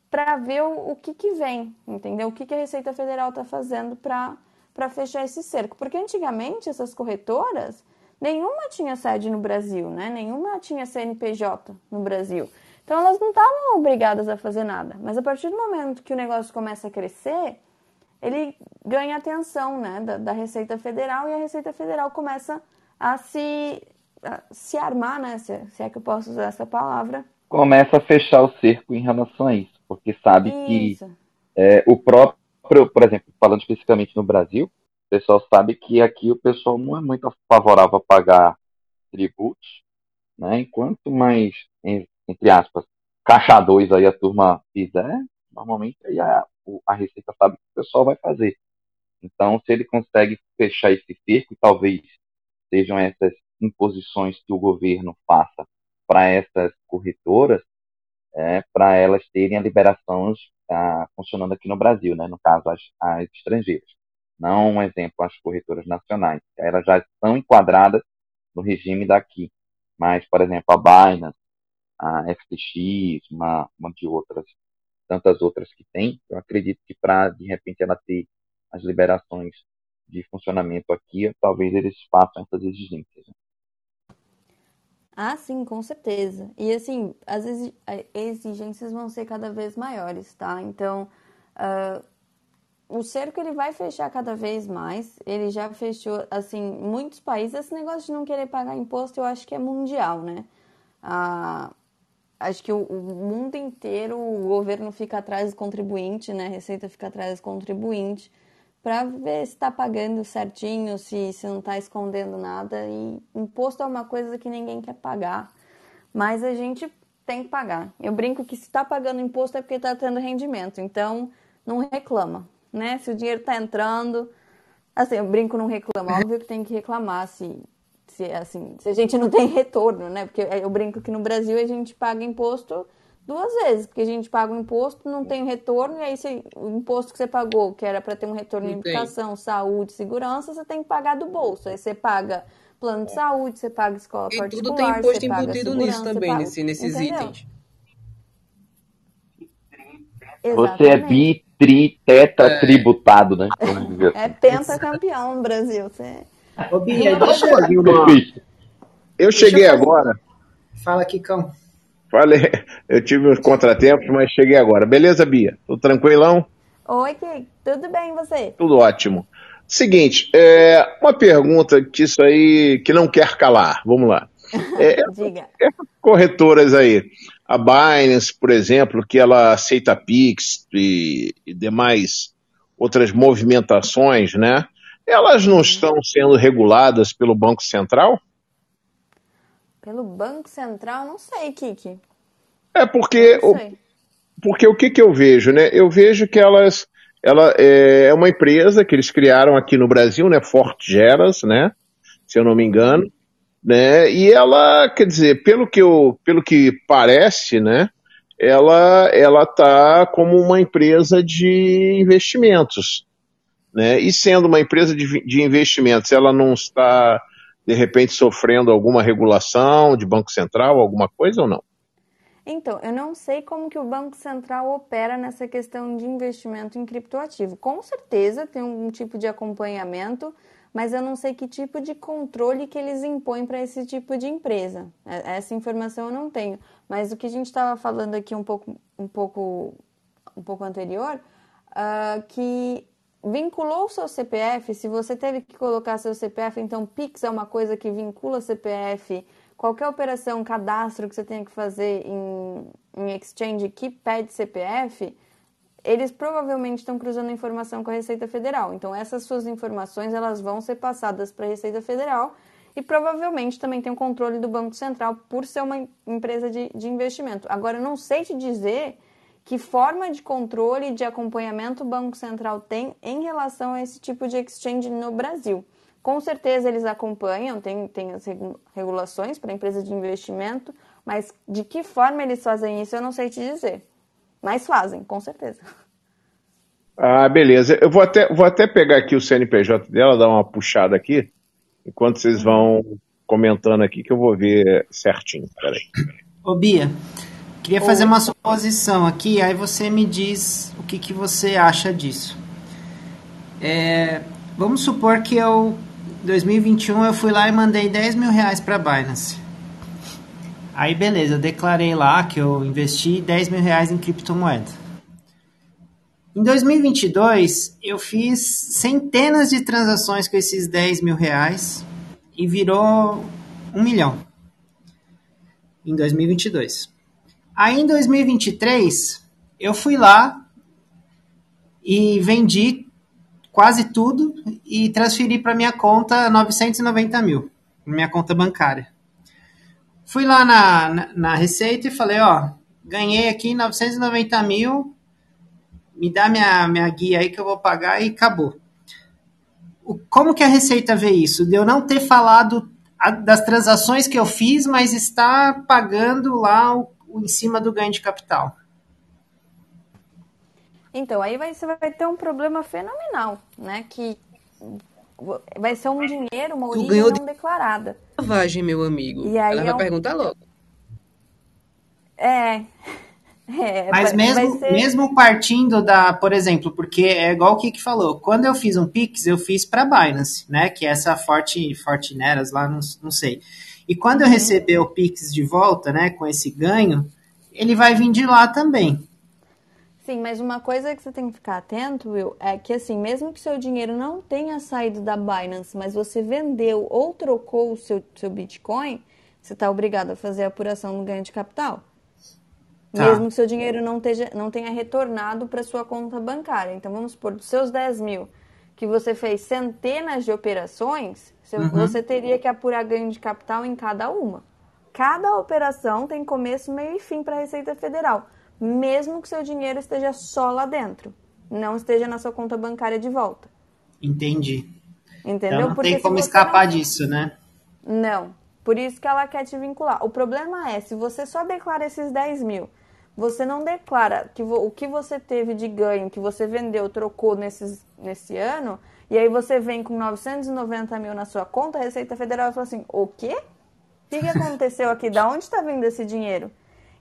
para ver o, o, que, que vem, entendeu? O que, que a Receita Federal está fazendo para fechar esse cerco. Porque antigamente, essas corretoras nenhuma tinha sede no Brasil, né? Nenhuma tinha CNPJ no Brasil. Então elas não estavam obrigadas a fazer nada. Mas a partir do momento que o negócio começa a crescer, ele ganha atenção né, da, da Receita Federal e a Receita Federal começa a se, se armar, né, se, se, é que eu posso usar essa palavra. Começa a fechar o cerco em relação a isso, porque sabe isso. que é, o próprio, por exemplo, falando especificamente no Brasil, o pessoal sabe que aqui o pessoal não é muito favorável a pagar tributos, né? Enquanto mais, entre aspas, caixa 2 aí a turma fizer, normalmente aí a, a Receita sabe que o pessoal vai fazer. Então, se ele consegue fechar esse cerco, talvez sejam essas imposições que o governo faça para essas corretoras, é, para elas terem a liberação ah, funcionando aqui no Brasil, né? no caso, as, as estrangeiras. Não um exemplo, as corretoras nacionais. Elas já estão enquadradas no regime daqui. Mas, por exemplo, a Binance, a FTX, uma, uma de outras, tantas outras que tem, eu acredito que para, de repente, ela ter as liberações de funcionamento aqui, talvez eles façam essas exigências. Né? Ah, sim, com certeza. E assim, as exigências vão ser cada vez maiores, tá? Então, uh, o cerco ele vai fechar cada vez mais. Ele já fechou, assim, muitos países. Esse negócio de não querer pagar imposto, eu acho que é mundial, né? Uh, acho que o, o, mundo inteiro, o governo fica atrás do contribuinte, né? A Receita fica atrás do contribuinte para ver se está pagando certinho, se, se não está escondendo nada. E imposto é uma coisa que ninguém quer pagar, mas a gente tem que pagar. Eu brinco que se está pagando imposto é porque está tendo rendimento, então não reclama, né? Se o dinheiro está entrando, assim, eu brinco não reclama, óbvio que tem que reclamar se, se, assim, se a gente não tem retorno, né? Porque eu brinco que no Brasil a gente paga imposto duas vezes, porque a gente paga o imposto, não tem retorno, e aí você, o imposto que você pagou, que era para ter um retorno em educação, saúde, segurança, você tem que pagar do bolso. Aí você paga plano de saúde, você paga escola e particular, tudo tem imposto embutido nisso também, paga, nesse, nesses entendeu? itens. Você é bi, tri, teta é. tributado, né? É pentacampeão no Brasil. Você... Ô, Bia, deixa eu ouvir uma... Eu cheguei agora. Fala, Kikão. Falei, eu tive uns contratempos, mas cheguei agora. Beleza, Bia? Tudo tranquilão? Oi, Kik. Tudo bem, você? Tudo ótimo. Seguinte, é, uma pergunta que isso aí que não quer calar. Vamos lá. É, Diga. Essas corretoras aí, a Binance, por exemplo, que ela aceita Pix e, e demais outras movimentações, né? Elas não estão sendo reguladas pelo Banco Central? Pelo Banco Central, não sei, Kiki. É porque o, porque o que, que eu vejo, né? Eu vejo que elas ela é, é uma empresa que eles criaram aqui no Brasil, né? Fortgeras, né? Se eu não me engano, né? E ela, quer dizer, pelo que eu, pelo que parece, né? Ela ela tá como uma empresa de investimentos, né? E sendo uma empresa de, de investimentos, ela não está de repente sofrendo alguma regulação de Banco Central, alguma coisa ou não? Então, eu não sei como que o Banco Central opera nessa questão de investimento em criptoativo. Com certeza tem um tipo de acompanhamento, mas eu não sei que tipo de controle que eles impõem para esse tipo de empresa. É, essa informação eu não tenho. Mas o que a gente estava falando aqui um pouco, um pouco, um pouco anterior, uh, que vinculou o seu CPF, se você teve que colocar seu CPF, então Pix é uma coisa que vincula CPF, qualquer operação, cadastro que você tenha que fazer em, em exchange que pede CPF, eles provavelmente estão cruzando informação com a Receita Federal. Então essas suas informações elas vão ser passadas para a Receita Federal e provavelmente também tem o controle do Banco Central por ser uma empresa de, de investimento. Agora eu não sei te dizer que forma de controle e de acompanhamento o Banco Central tem em relação a esse tipo de exchange no Brasil? Com certeza eles acompanham, tem, tem as regulações para empresa de investimento, mas de que forma eles fazem isso eu não sei te dizer. Mas fazem, com certeza. Ah, beleza. Eu vou até, vou até pegar aqui o CNPJ dela, dar uma puxada aqui, enquanto vocês vão comentando aqui, que eu vou ver certinho. Peraí. Ô, Bia, Queria fazer uma suposição aqui, aí você me diz o que, que você acha disso. É, vamos supor que eu, em 2021, eu fui lá e mandei 10 mil reais para a Binance. Aí beleza, eu declarei lá que eu investi 10 mil reais em criptomoeda. Em 2022, eu fiz centenas de transações com esses 10 mil reais e virou um milhão. Em 2022. Aí em 2023, eu fui lá e vendi quase tudo e transferi para minha conta 990 mil, minha conta bancária. Fui lá na, na, na Receita e falei, ó, ganhei aqui 990 mil, me dá minha, minha guia aí que eu vou pagar e acabou. O, como que a Receita vê isso? De eu não ter falado a, das transações que eu fiz, mas estar pagando lá o, em cima do ganho de capital. Então, aí vai, você vai ter um problema fenomenal, né? Que vai ser um dinheiro, uma origem não de... declarada. Lavagem, meu amigo. E aí Ela vai é um... perguntar logo. É. É, Mas mesmo, ser... mesmo partindo da, por exemplo, porque é igual o Kiki falou, quando eu fiz um Pix, eu fiz para Binance, né? Que é essa Forte, Fortineras lá, não, não sei. E quando eu uhum. receber o Pix de volta, né, com esse ganho, ele vai vir de lá também. Sim, mas uma coisa que você tem que ficar atento, Will, é que assim, mesmo que seu dinheiro não tenha saído da Binance, mas você vendeu ou trocou o seu, seu Bitcoin, você está obrigado a fazer a apuração do ganho de capital. Tá. Mesmo que seu dinheiro não, teja, não tenha retornado para sua conta bancária. Então, vamos supor, dos seus 10 mil, que você fez centenas de operações, uhum. você teria que apurar ganho de capital em cada uma. Cada operação tem começo, meio e fim para a Receita Federal, mesmo que seu dinheiro esteja só lá dentro, não esteja na sua conta bancária de volta. Entendi. Entendeu? Então não Porque tem como escapar não... disso, né? Não. Por isso que ela quer te vincular. O problema é, se você só declara esses 10 mil você não declara que o que você teve de ganho, que você vendeu, trocou nesses, nesse ano, e aí você vem com 990 mil na sua conta, a Receita Federal fala assim, o quê? O que, que aconteceu aqui? Da onde está vindo esse dinheiro?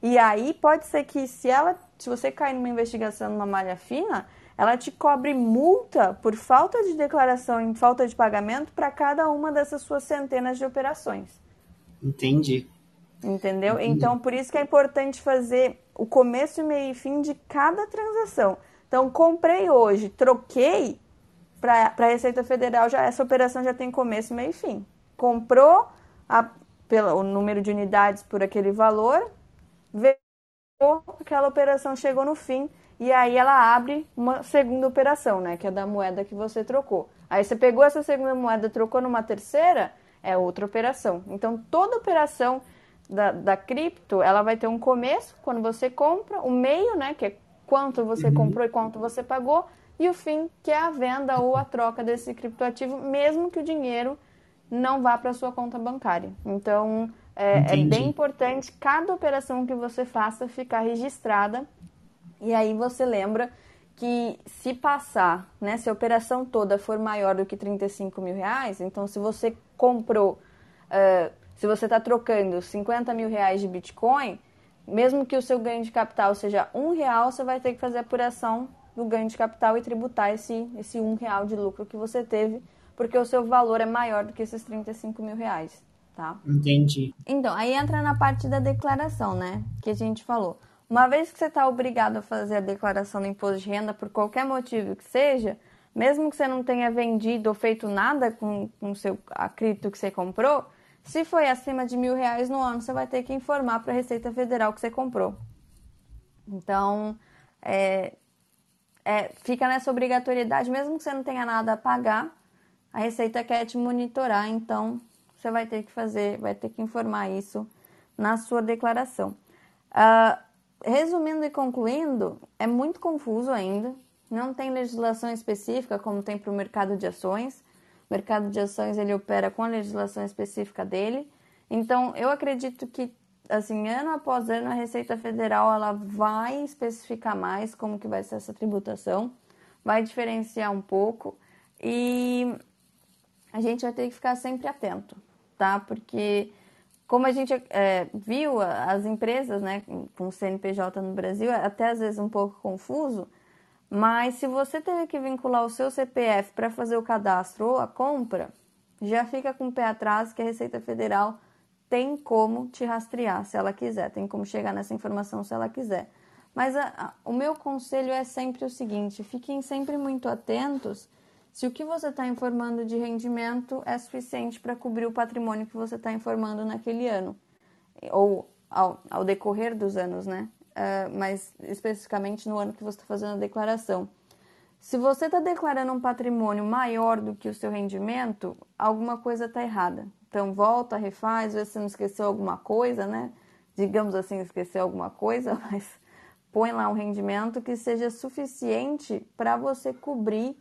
E aí pode ser que se ela, se você cair numa investigação numa malha fina, ela te cobre multa por falta de declaração e falta de pagamento para cada uma dessas suas centenas de operações. Entendi. Entendeu? Então, por isso que é importante fazer o começo, meio e fim de cada transação. Então, comprei hoje, troquei para a Receita Federal, já essa operação já tem começo, meio e fim. Comprou a, pela, o número de unidades por aquele valor, veio, aquela operação chegou no fim, e aí ela abre uma segunda operação, né? Que é da moeda que você trocou. Aí você pegou essa segunda moeda, trocou numa terceira, é outra operação. Então, toda operação da, da cripto, ela vai ter um começo, quando você compra, o meio, né, que é quanto você uhum. comprou e quanto você pagou, e o fim, que é a venda ou a troca desse criptoativo, mesmo que o dinheiro não vá para sua conta bancária. Então, é, é, bem importante cada operação que você faça ficar registrada. E aí você lembra que se passar, né, se a operação toda for maior do que 35 mil reais, então se você comprou uh, se você está trocando 50 mil reais de Bitcoin, mesmo que o seu ganho de capital seja um real, você vai ter que fazer a apuração do ganho de capital e tributar esse, esse um real de lucro que você teve, porque o seu valor é maior do que esses 35 mil reais, tá? Entendi. Então, aí entra na parte da declaração, né? Que a gente falou. Uma vez que você está obrigado a fazer a declaração do imposto de renda, por qualquer motivo que seja, mesmo que você não tenha vendido ou feito nada com, com seu, a cripto que você comprou, se foi acima de mil reais no ano, você vai ter que informar para a Receita Federal que você comprou. Então, é, é, fica nessa obrigatoriedade, mesmo que você não tenha nada a pagar, a Receita quer te monitorar, então você vai ter que fazer, vai ter que informar isso na sua declaração. Uh, resumindo e concluindo, é muito confuso ainda, não tem legislação específica como tem para o mercado de ações. Mercado de ações ele opera com a legislação específica dele. Então, eu acredito que assim, ano após ano a Receita Federal ela vai especificar mais como que vai ser essa tributação, vai diferenciar um pouco e a gente vai ter que ficar sempre atento, tá? Porque como a gente é, viu as empresas, né, com CNPJ no Brasil, é até às vezes um pouco confuso, mas se você teve que vincular o seu CPF para fazer o cadastro ou a compra, já fica com o pé atrás que a Receita Federal tem como te rastrear se ela quiser, tem como chegar nessa informação se ela quiser. Mas a, a, o meu conselho é sempre o seguinte: fiquem sempre muito atentos se o que você está informando de rendimento é suficiente para cobrir o patrimônio que você está informando naquele ano, ou ao, ao decorrer dos anos, né? Uh, mas especificamente no ano que você está fazendo a declaração. Se você está declarando um patrimônio maior do que o seu rendimento, alguma coisa está errada. Então volta, refaz, vê se você não esqueceu alguma coisa, né? Digamos assim, esqueceu alguma coisa, mas põe lá um rendimento que seja suficiente para você cobrir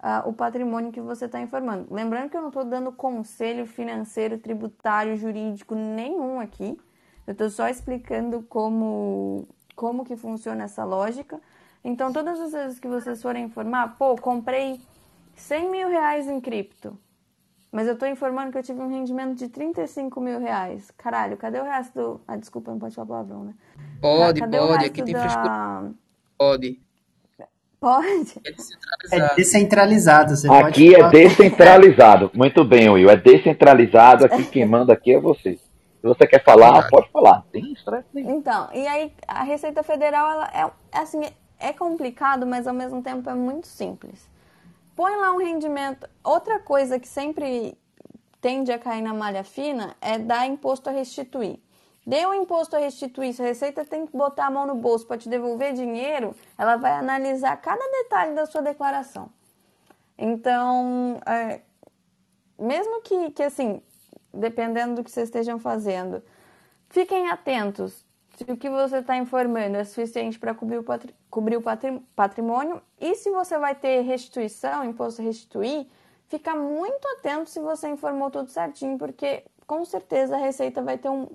uh, o patrimônio que você está informando. Lembrando que eu não estou dando conselho financeiro, tributário, jurídico nenhum aqui. Eu estou só explicando como, como que funciona essa lógica então, todas as vezes que vocês forem informar, pô, comprei 100 mil reais em cripto, mas eu tô informando que eu tive um rendimento de 35 mil reais. Caralho, cadê o resto do. Ah, desculpa, não pode falar palavrão, né? Pode, cadê pode, aqui tem da... frescura. Pode. Pode? É descentralizado. Você aqui é descentralizado. Muito bem, Will. É descentralizado. Aqui quem manda aqui é você. Se você quer falar, pode falar. Tem estresse nenhum. Então, e aí a Receita Federal, ela é, é assim, é complicado, mas ao mesmo tempo é muito simples. Põe lá um rendimento. Outra coisa que sempre tende a cair na malha fina é dar imposto a restituir. Deu um imposto a restituir, se a Receita tem que botar a mão no bolso para te devolver dinheiro, ela vai analisar cada detalhe da sua declaração. Então, é, mesmo que, que, assim, dependendo do que vocês estejam fazendo, fiquem atentos se o que você está informando é suficiente para cobrir o, patri cobrir o patrimônio e se você vai ter restituição, imposto restituir, fica muito atento se você informou tudo certinho, porque com certeza a Receita vai ter um,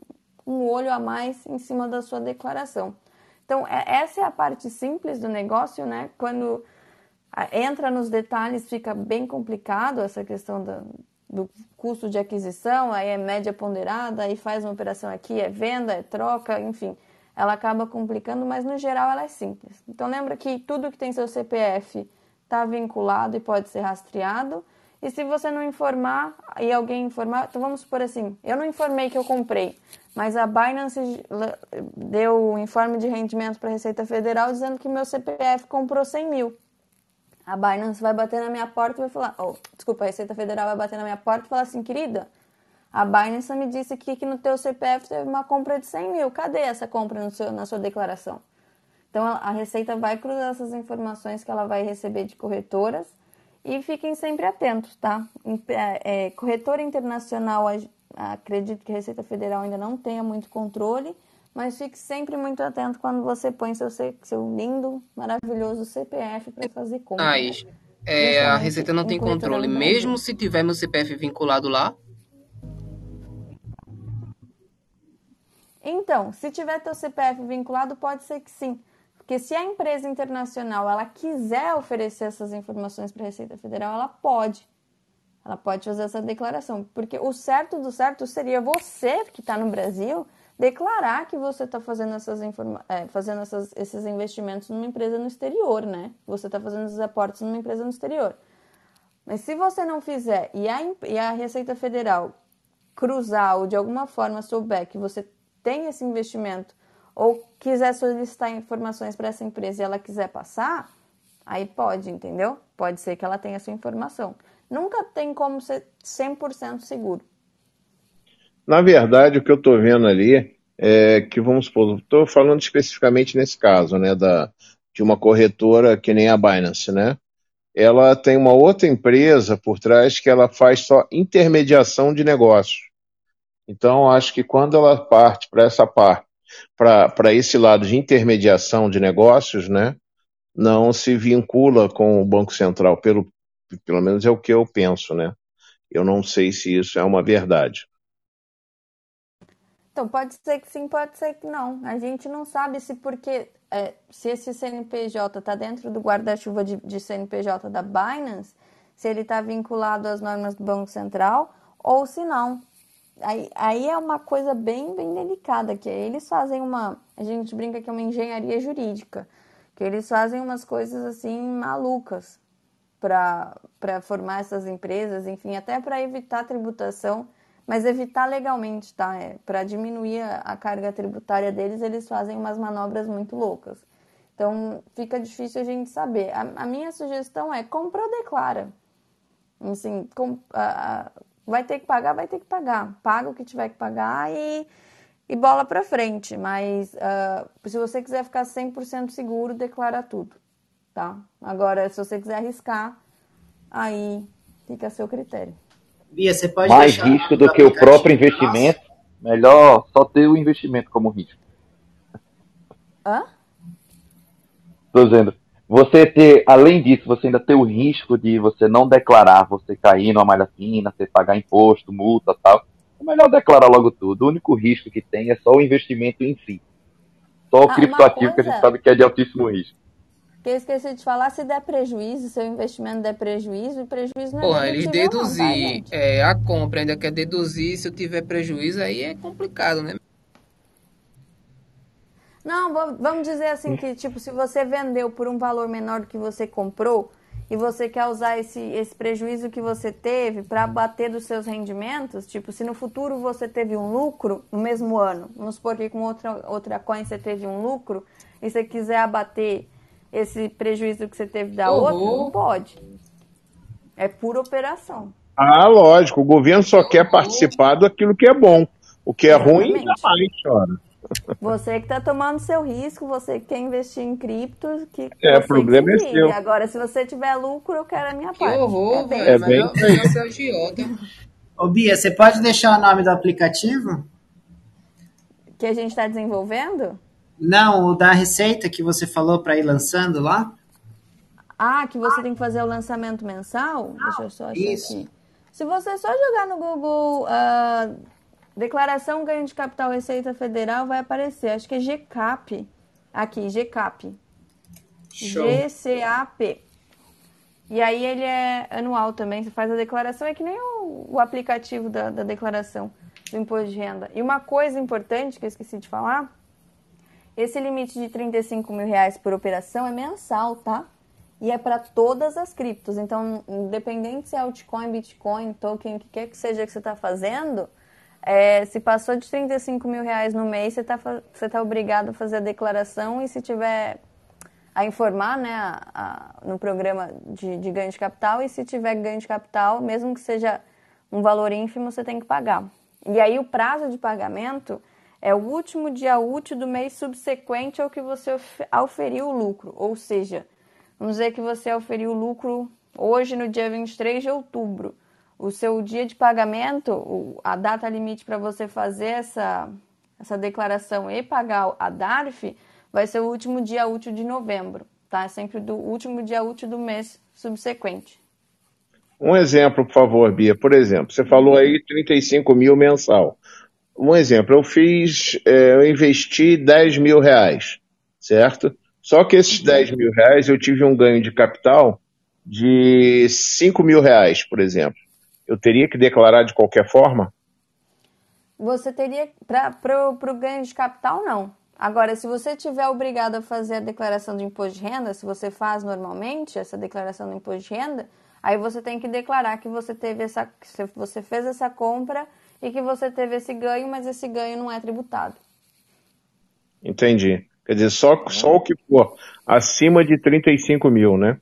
um olho a mais em cima da sua declaração. Então, é, essa é a parte simples do negócio, né? Quando entra nos detalhes, fica bem complicado essa questão da, do custo de aquisição, aí é média ponderada, aí faz uma operação aqui, é venda, é troca, enfim. Ela acaba complicando, mas no geral ela é simples. Então lembra que tudo que tem seu CPF está vinculado e pode ser rastreado. E se você não informar e alguém informar, então vamos supor assim, eu não informei que eu comprei, mas a Binance deu o um informe de rendimento para a Receita Federal dizendo que meu CPF comprou 100 mil. A Binance vai bater na minha porta e vai falar, oh, desculpa, a Receita Federal vai bater na minha porta e falar assim, querida, a Binance me disse aqui que no teu CPF teve uma compra de 100 mil. Cadê essa compra seu, na sua declaração? Então a Receita vai cruzar essas informações que ela vai receber de corretoras e fiquem sempre atentos, tá? É, é, corretora internacional, acredito que a Receita Federal ainda não tenha muito controle, mas fique sempre muito atento quando você põe seu, seu lindo, maravilhoso CPF para fazer compra. Mas, é, a Receita não tem controle, mesmo se tiver meu CPF vinculado lá? Então, se tiver teu CPF vinculado, pode ser que sim. Porque se a empresa internacional ela quiser oferecer essas informações para a Receita Federal, ela pode. Ela pode fazer essa declaração. Porque o certo do certo seria você que está no Brasil declarar que você está fazendo, essas é, fazendo essas, esses investimentos numa empresa no exterior, né? Você está fazendo esses aportes numa empresa no exterior. Mas se você não fizer e a, e a Receita Federal cruzar ou de alguma forma souber que você tem esse investimento ou quiser solicitar informações para essa empresa e ela quiser passar, aí pode, entendeu? Pode ser que ela tenha essa informação. Nunca tem como ser 100% seguro. Na verdade, o que eu estou vendo ali é que, vamos supor, estou falando especificamente nesse caso, né, da, de uma corretora que nem a Binance, né? Ela tem uma outra empresa por trás que ela faz só intermediação de negócios. Então, acho que quando ela parte para essa parte, para esse lado de intermediação de negócios, né, não se vincula com o Banco Central, pelo, pelo menos é o que eu penso, né? Eu não sei se isso é uma verdade. Então, pode ser que sim, pode ser que não. A gente não sabe se porque é, se esse CNPJ está dentro do guarda-chuva de, de, CNPJ da Binance, se ele está vinculado às normas do Banco Central ou se não. Aí, aí é uma coisa bem, bem delicada, que eles fazem uma. A gente brinca que é uma engenharia jurídica, que eles fazem umas coisas assim malucas para formar essas empresas, enfim, até para evitar tributação mas evitar legalmente, tá? É, para diminuir a, carga tributária deles, eles fazem umas manobras muito loucas. Então fica difícil a gente saber. A, a minha sugestão é compra ou declara. Assim, com, a, a, vai ter que pagar, vai ter que pagar. Paga o que tiver que pagar e, e bola para frente. Mas uh, se você quiser ficar 100% seguro, declara tudo, tá? Agora, se você quiser arriscar, aí fica a seu critério. Bia, você pode Mais risco do que o próprio investimento. Nossa. Melhor só ter o investimento como risco. Hã? Tô dizendo. Você ter, além disso, você ainda ter o risco de você não declarar, você cair numa malha fina, você pagar imposto, multa tal. É melhor declarar logo tudo. O único risco que tem é só o investimento em si. Só o ah, criptoativo coisa... que a gente sabe que é de altíssimo risco que eu esqueci de falar, se der prejuízo, seu investimento der prejuízo, o prejuízo não é Porra, eles deduzir tá, é, a compra, ainda quer deduzir, se eu tiver prejuízo, aí é complicado, né? Não, vamos dizer assim que, tipo, se você vendeu por um valor menor do que você comprou e você quer usar esse, esse prejuízo que você teve para bater dos seus rendimentos, tipo, se no futuro você teve um lucro no mesmo ano, vamos supor que com outra, outra coin você teve um lucro e você quiser abater esse prejuízo que você teve da uhum. outra, não pode. É pura operação. Ah, lógico. O governo só uhum. quer participar daquilo que é bom. O que é Exatamente. ruim, jamais chora. Você que está tomando seu risco, você que quer investir em criptos, que é, o problema é seu. Agora, se você tiver lucro, eu quero a minha que parte. Horror, é bem, é bem... Ô Bia, você pode deixar o nome do aplicativo? Que a gente está desenvolvendo? Não, o da receita que você falou para ir lançando lá? Ah, que você tem que fazer o lançamento mensal? Deixa eu só achar Isso. aqui. Se você só jogar no Google uh, Declaração Ganho de Capital Receita Federal, vai aparecer. Acho que é GCAP. Aqui, GCAP. GCAP. E aí ele é anual também. Você faz a declaração, é que nem o, o aplicativo da, da declaração do imposto de renda. E uma coisa importante que eu esqueci de falar esse limite de 35 mil reais por operação é mensal, tá? E é para todas as criptos. Então, independente se é altcoin, bitcoin, token, o que quer que seja que você está fazendo, é, se passou de 35 mil reais no mês, você está você tá obrigado a fazer a declaração e se tiver a informar né, a, a, no programa de, de ganho de capital e se tiver ganho de capital, mesmo que seja um valor ínfimo, você tem que pagar. E aí o prazo de pagamento é o último dia útil do mês subsequente ao que você auferiu o lucro. Ou seja, vamos dizer que você auferiu o lucro hoje, no dia 23 de outubro. O seu dia de pagamento, a data limite para você fazer essa, essa declaração e pagar a DARF, vai ser o último dia útil de novembro. Tá? É sempre do último dia útil do mês subsequente. Um exemplo, por favor, Bia. Por exemplo, você falou aí 35 mil mensal um exemplo, eu fiz, é, eu investi 10 mil reais, certo? Só que esses 10 mil reais eu tive um ganho de capital de 5 mil reais, por exemplo. Eu teria que declarar de qualquer forma? Você teria, para o ganho de capital, não. Agora, se você tiver obrigado a fazer a declaração de imposto de renda, se você faz normalmente essa declaração do imposto de renda, aí você tem que declarar que você teve essa, que você fez essa compra e que você teve esse ganho, mas esse ganho não é tributado. Entendi. Quer dizer, só, só o que for acima de 35 mil, né?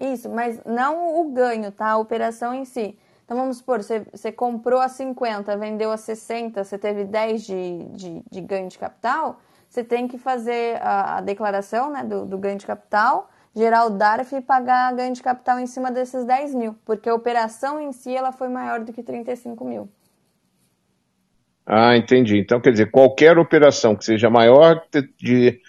Isso, mas não o ganho, tá? A operação em si. Então vamos supor, você, você comprou a 50, vendeu a 60, você teve 10 de, de, de ganho de capital, você tem que fazer a, a declaração né, do, do, ganho de capital, gerar o DARF e pagar ganho de capital em cima desses 10 mil, porque a operação em si ela foi maior do que 35 mil. Ah, entendi. Então, quer dizer, qualquer operação que seja maior de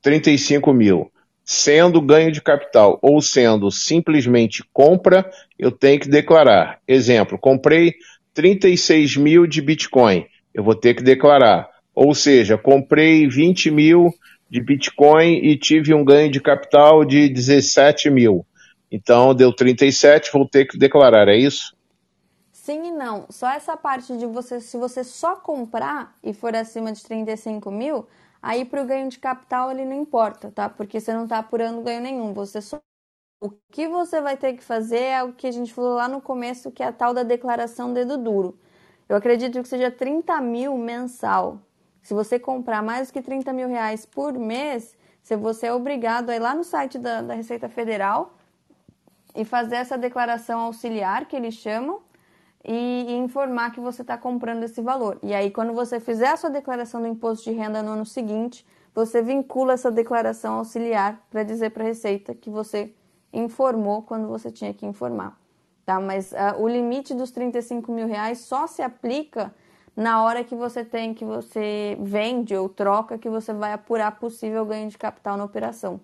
35 mil, sendo ganho de capital ou sendo simplesmente compra, eu tenho que declarar. Exemplo, comprei 36 mil de Bitcoin, eu vou ter que declarar. Ou seja, comprei 20 mil de Bitcoin e tive um ganho de capital de 17 mil. Então, deu 37, vou ter que declarar, é isso? Sim e não. Só essa parte de você, se você só comprar e for acima de 35 mil, aí para o ganho de capital ele não importa, tá? Porque você não está apurando ganho nenhum. Você só. O que você vai ter que fazer é o que a gente falou lá no começo, que é a tal da declaração dedo duro. Eu acredito que seja 30 mil mensal. Se você comprar mais que 30 mil reais por mês, você é obrigado a ir lá no site da, da Receita Federal e fazer essa declaração auxiliar, que eles chamam, e, informar que você está comprando esse valor. E aí, quando você fizer a sua declaração do imposto de renda no ano seguinte, você vincula essa declaração auxiliar para dizer para a Receita que você informou quando você tinha que informar. Tá? Mas uh, o limite dos 35 mil reais só se aplica na hora que você tem, que você vende ou troca, que você vai apurar possível ganho de capital na operação.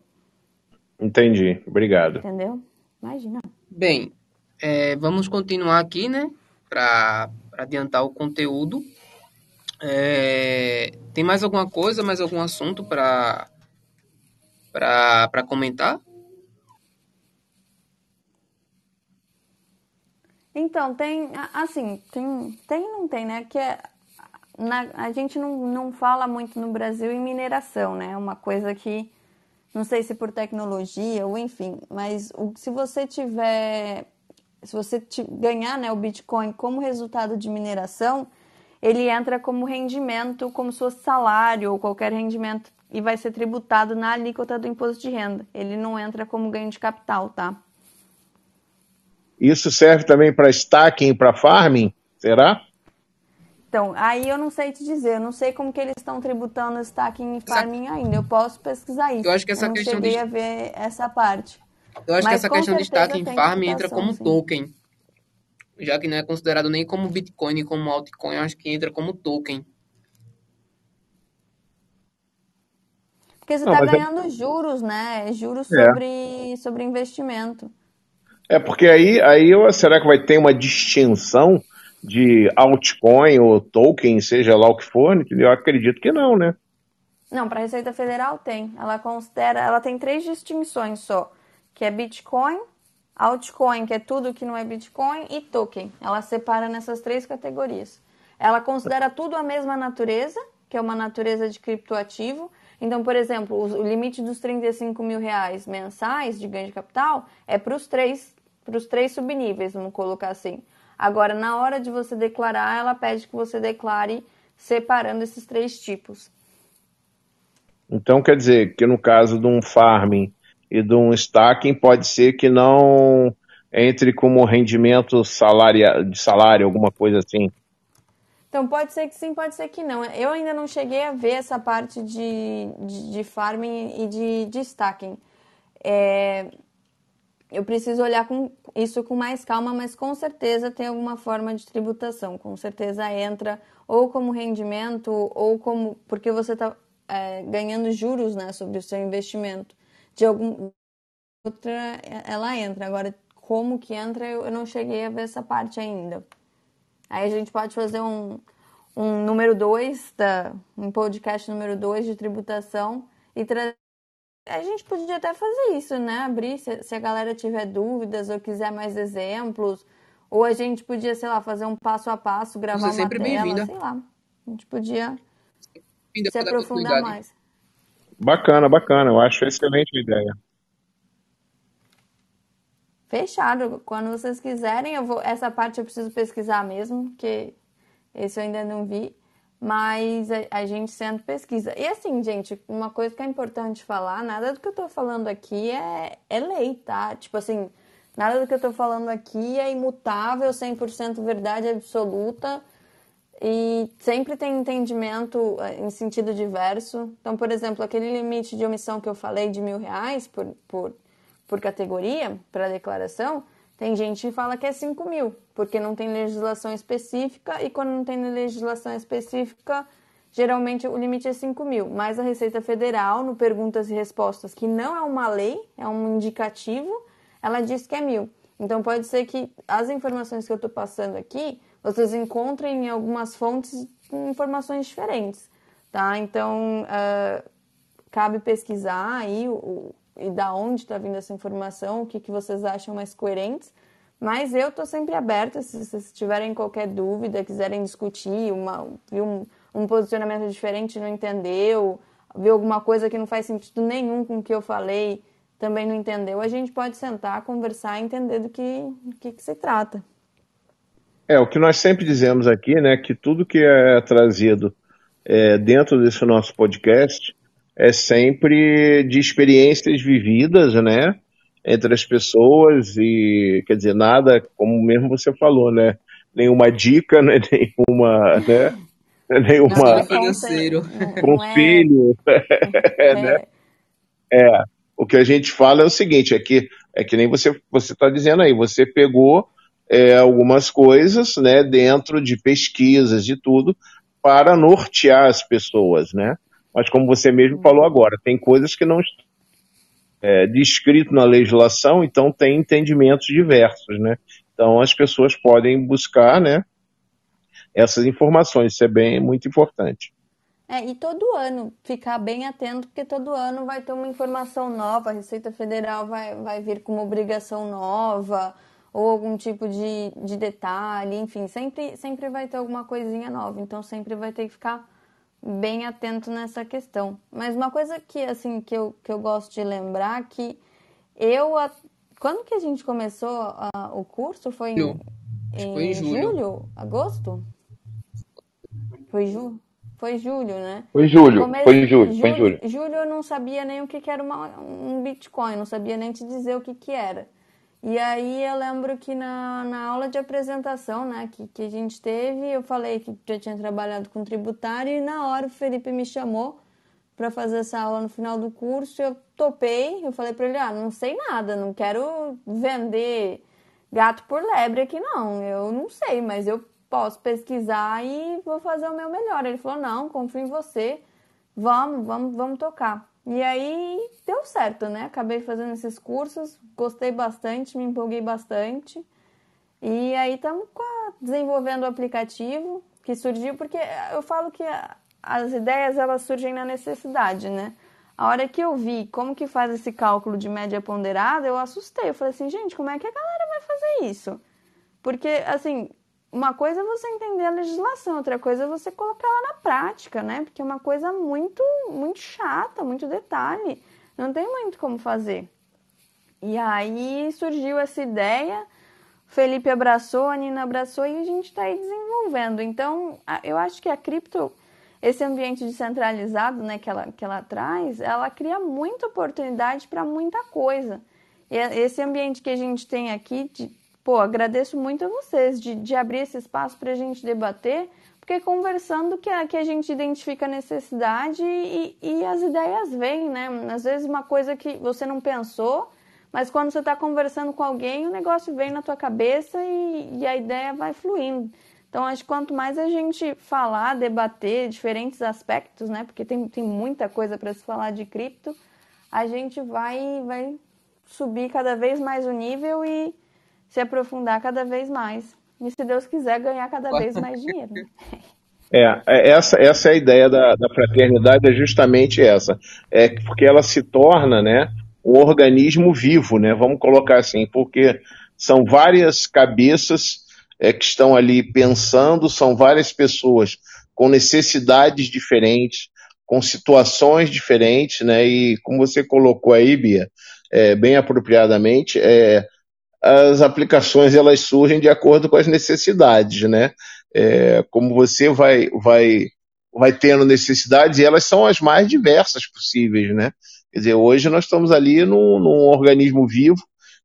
Entendi. Obrigado. Entendeu? Imagina. Bem, é, vamos continuar aqui, né? Para adiantar o conteúdo. É, tem mais alguma coisa, mais algum assunto para para comentar? Então, tem, assim, tem, tem não tem, né? Que é, na, a gente não, não fala muito no Brasil em mineração, né? É uma coisa que, não sei se por tecnologia ou enfim, mas o, se você tiver, se você ganhar né, o Bitcoin como resultado de mineração, ele entra como rendimento, como se fosse salário ou qualquer rendimento e vai ser tributado na alíquota do imposto de renda. Ele não entra como ganho de capital, tá? Isso serve também para stacking e para farming? Será? Então, aí eu não sei te dizer, eu não sei como que eles estão tributando stacking e farming ainda. Eu posso pesquisar isso. Eu acho que essa eu não questão cheguei de... a ver essa parte. Eu acho Mas, que essa questão de stacking e farming entra como sim. token. Já que não é considerado nem como Bitcoin, nem como altcoin, eu acho que entra como token. Porque você está ganhando é... juros, né? Juros é. sobre, sobre investimento. É porque aí, aí será que vai ter uma distinção de altcoin ou token, seja lá o que for? Eu acredito que não, né? Não, para a Receita Federal tem. Ela considera, ela tem três distinções só, que é Bitcoin, altcoin, que é tudo que não é Bitcoin, e token. Ela separa nessas três categorias. Ela considera tudo a mesma natureza, que é uma natureza de criptoativo. Então, por exemplo, o limite dos 35 mil reais mensais de ganho de capital é para os três para os três subníveis, vamos colocar assim. Agora, na hora de você declarar, ela pede que você declare separando esses três tipos. Então, quer dizer que no caso de um farming e de um stacking, pode ser que não entre como rendimento salário, de salário, alguma coisa assim. Então, pode ser que sim, pode ser que não. Eu ainda não cheguei a ver essa parte de, de, de farming e de, de stacking. É, eu preciso olhar com isso com mais calma, mas com certeza tem alguma forma de tributação. Com certeza entra ou como rendimento ou como porque você está é, ganhando juros né, sobre o seu investimento. De algum outra ela entra. Agora, como que entra, eu, não cheguei a ver essa parte ainda. Aí a gente pode fazer um, um número 2, um podcast número 2 de tributação e trazer a gente podia até fazer isso, né? Abrir, se, se a galera tiver dúvidas ou quiser mais exemplos. Ou a gente podia, sei lá, fazer um passo a passo, gravar Você é sempre bem-vinda. sei lá. A gente podia se aprofundar mais. Bacana, bacana. Eu acho excelente a ideia. Fechado. Quando vocês quiserem, eu vou. Essa parte eu preciso pesquisar mesmo, porque esse eu ainda não vi mas a, gente sempre pesquisa. E assim, gente, uma coisa que é importante falar, nada do que eu tô falando aqui é, é lei, tá? Tipo assim, nada do que eu tô falando aqui é imutável, 100% verdade absoluta e sempre tem entendimento eh, em sentido diverso. Então, por exemplo, aquele limite de omissão que eu falei de mil reais por, por, por categoria para declaração, tem gente que fala que é 5 mil, porque não tem legislação específica, e quando não tem legislação específica, geralmente o limite é 5 mil. Mas a Receita Federal, no Perguntas e Respostas, que não é uma lei, é um indicativo, ela diz que é mil. Então pode ser que as informações que eu estou passando aqui, vocês encontrem em algumas fontes informações diferentes, tá? Então uh, cabe pesquisar aí o, e da onde está vindo essa informação, o que, que vocês acham mais coerentes. Mas eu estou sempre aberta, se vocês tiverem qualquer dúvida, quiserem discutir, uma, um, um posicionamento diferente, não entendeu, viu alguma coisa que não faz sentido nenhum com o que eu falei, também não entendeu, a gente pode sentar, conversar e entender do que, do que, que se trata. É, o que nós sempre dizemos aqui, né, que tudo que é trazido é, dentro desse nosso podcast é sempre de experiências vividas, né, entre as pessoas e, quer dizer, nada, como mesmo você falou, né, nenhuma dica, né, nenhuma, né, nenhuma financeiro. conselho, é, né, é, o que a gente fala é o seguinte, é que, é que nem você você está dizendo aí, você pegou é, algumas coisas, né, dentro de pesquisas e tudo, para nortear as pessoas, né? Mas como você mesmo falou agora, tem coisas que não estão é, descrito na legislação, então tem entendimentos diversos, né? Então as pessoas podem buscar, né, essas informações, isso é bem muito importante. É, e todo ano ficar bem atento, porque todo ano vai ter uma informação nova, a Receita Federal vai, vai vir com uma obrigação nova, ou algum tipo de, de detalhe, enfim, sempre, sempre vai ter alguma coisinha nova, então sempre vai ter que ficar bem atento nessa questão. Mas uma coisa que, assim, que eu, que eu gosto de lembrar que eu, quando que a gente começou a, o curso? Foi em, em, foi em julho. julho? Agosto? Foi julho? Foi julho, né? Foi julho, Come... foi em julho, julho, foi em julho. Julho eu não sabia nem o que, que era uma, um Bitcoin, não sabia nem te dizer o que, que era. E aí eu lembro que na, na aula de apresentação, né, que, que a gente teve, eu falei que já tinha trabalhado com tributário e na hora o Felipe me chamou para fazer essa aula no final do curso, eu topei, eu falei para ele, ah, não sei nada, não quero vender gato por lebre aqui não, eu não sei, mas eu posso pesquisar e vou fazer o meu melhor. Ele falou, não, confio em você, vamos, vamos, vamos tocar. E aí deu certo, né? Acabei fazendo esses cursos, gostei bastante, me empolguei bastante. E aí estamos desenvolvendo o aplicativo que surgiu, porque eu falo que as ideias elas surgem na necessidade, né? A hora que eu vi como que faz esse cálculo de média ponderada, eu assustei. Eu falei assim, gente, como é que a galera vai fazer isso? Porque, assim, uma coisa é você entender a legislação, outra coisa é você colocar ela na prática, né? Porque é uma coisa muito, muito chata, muito detalhe. Não tem muito como fazer. E aí surgiu essa ideia, Felipe abraçou, a Nina abraçou e a gente está aí desenvolvendo. Então, eu acho que a cripto, esse ambiente descentralizado né, que, ela, que ela traz, ela cria muita oportunidade para muita coisa. E esse ambiente que a gente tem aqui de pô, agradeço muito a vocês de, de abrir esse espaço para a gente debater, porque conversando que a, que a gente identifica a necessidade e, e as ideias vêm, né? Às vezes uma coisa que você não pensou, mas quando você está conversando com alguém, o negócio vem na tua cabeça e, e a ideia vai fluindo. Então, acho que quanto mais a gente falar, debater diferentes aspectos, né? Porque tem, tem muita coisa para se falar de cripto, a gente vai, vai subir cada vez mais o nível e, se aprofundar cada vez mais. E, se Deus quiser, ganhar cada vez mais dinheiro. É, é, essa, essa é a ideia da, da fraternidade, é justamente essa. É porque ela se torna, né, um organismo vivo, né? Vamos colocar assim, porque são várias cabeças é, que estão ali pensando, são várias pessoas com necessidades diferentes, com situações diferentes, né? E como você colocou aí, Bia, é, bem apropriadamente, é, as aplicações elas surgem de acordo com as necessidades, né? É, como você vai, vai, vai tendo necessidades e elas são as mais diversas possíveis, né? Quer dizer, hoje nós estamos ali num, num organismo vivo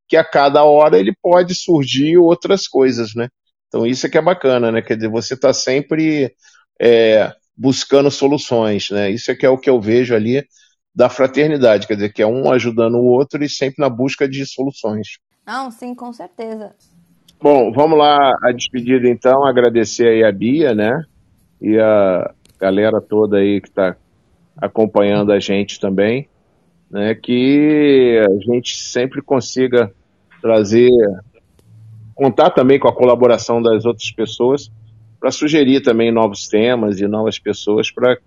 que a cada hora ele pode surgir outras coisas, né? Então isso é que é bacana, né? Quer dizer, você está sempre é, buscando soluções, né? Isso é que é o que eu vejo ali da fraternidade, quer dizer, que é um ajudando o outro e sempre na busca de soluções. Não, sim, com certeza. Bom, vamos lá a despedida então, agradecer aí a Bia, né? E a galera toda aí que está acompanhando a gente também, né? Que a gente sempre consiga trazer, contar também com a colaboração das outras pessoas para sugerir também novos temas e novas pessoas para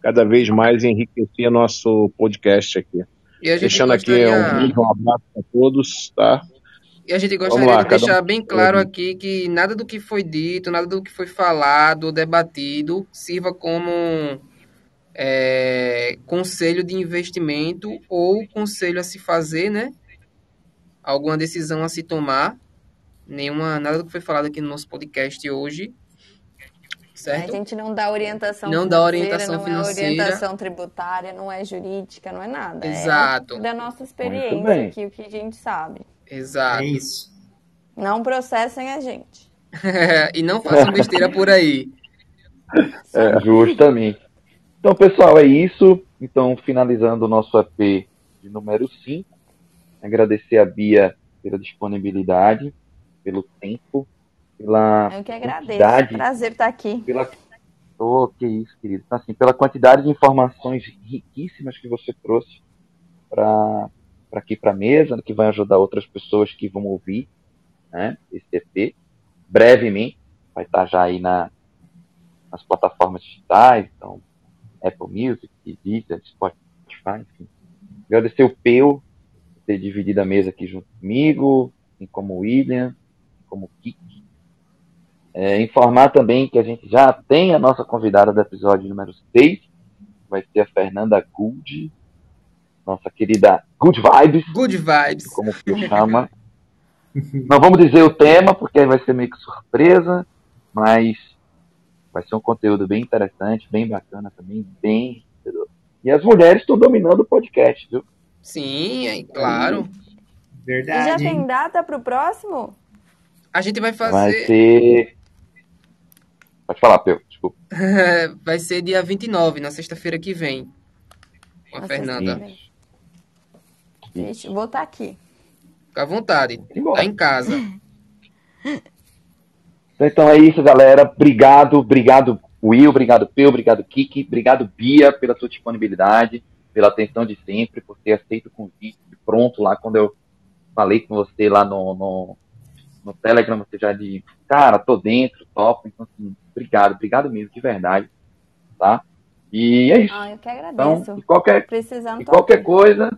cada vez mais enriquecer nosso podcast aqui. Deixando gostaria... aqui um, um abraço a todos, tá? E a gente gostaria lá, de deixar um... bem claro aqui que nada do que foi dito, nada do que foi falado, debatido, sirva como é, conselho de investimento ou conselho a se fazer, né? Alguma decisão a se tomar. Nenhuma, nada do que foi falado aqui no nosso podcast hoje. Certo? A gente não dá orientação Não dá orientação não financeira. é orientação tributária, não é jurídica, não é nada. Exato. É da nossa experiência aqui, o que a gente sabe. Exato. É isso. Não processem a gente. e não façam besteira por aí. É, justamente. Então, pessoal, é isso. Então, finalizando o nosso EP de número 5. Agradecer a Bia pela disponibilidade, pelo tempo, pela Eu que agradeço. quantidade, Prazer estar aqui. pela oh, que isso, querido. Assim, pela quantidade de informações riquíssimas que você trouxe para aqui para a mesa, que vai ajudar outras pessoas que vão ouvir né, esse EP. Brevemente, vai estar já aí na, nas plataformas digitais, então Apple Music, Deezer, Spotify, enfim. Agradecer o Peu por ter dividido a mesa aqui junto comigo, assim como o William, como o Kiki. É, informar também que a gente já tem a nossa convidada do episódio número 6, vai ser a Fernanda Gould, nossa querida Good Vibes, Good vibes. como o Peu chama. Não vamos dizer o tema, porque vai ser meio que surpresa, mas vai ser um conteúdo bem interessante, bem bacana também, bem. E as mulheres estão dominando o podcast, viu? Sim, é claro. E já Verdade. tem data pro próximo? A gente vai Vai fazer. ser. Pode falar, Peu, desculpa. vai ser dia 29, na sexta-feira que vem. Com a Na Fernanda. Vixe, vou estar aqui. Fica à vontade. Tá em casa. Então é isso, galera. Obrigado, obrigado, Will, obrigado, Peu, obrigado, Kiki, obrigado, Bia, pela sua disponibilidade, pela atenção de sempre, por ter aceito o convite pronto lá quando eu falei com você lá no, no, no Telegram, você já de cara, tô dentro, top. Então, assim, obrigado, obrigado mesmo, de verdade. Tá? E é isso. Ah, eu que Então, agradeço. e qualquer, Precisando e qualquer aqui. coisa,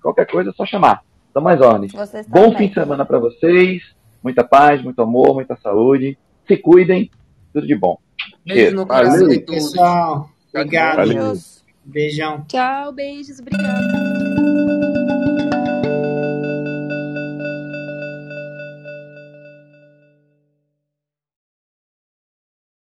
qualquer coisa é só chamar. Dá mais ordens. Bom também. fim de semana para vocês. Muita paz, muito amor, muita saúde. Se cuidem. Tudo de bom. Beijo no coração de todos. Pessoal, obrigado. Valeu. Beijos. Beijão. Tchau, beijos, obrigada.